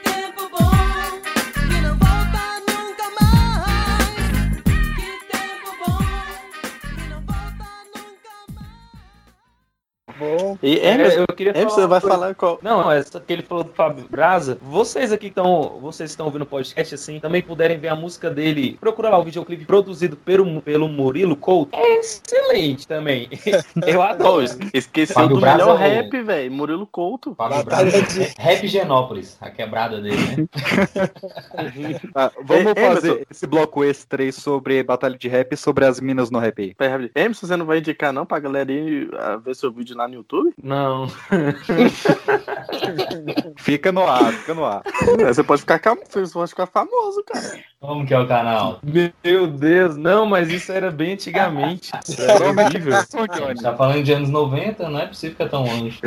E É, Emerson, eu queria Emerson, falar vai coisa. falar qual? Não, é só que ele falou do Fábio Braza. Vocês aqui que estão, vocês estão ouvindo o podcast assim, também puderem ver a música dele. Procura lá o videoclipe produzido pelo, pelo Murilo Couto. É excelente também. Eu adoro. Esqueci Fábio do Braza melhor é rap, velho. Murilo Couto. Fábio Braga. Rap Genópolis, a quebrada dele, né? Ah, vamos É, fazer Emerson. esse bloco extra aí sobre batalha de rap e sobre as minas no rap aí. Emerson, você não vai indicar não pra galera ir ah, ver seu vídeo lá no YouTube? Não. Fica no ar, fica no ar. Você pode ficar, você pode ficar famoso, cara. Como que é o canal? Meu Deus, não, mas isso era bem antigamente. Isso É era horrível. Tá falando de anos 90, não é possível ficar tão longe.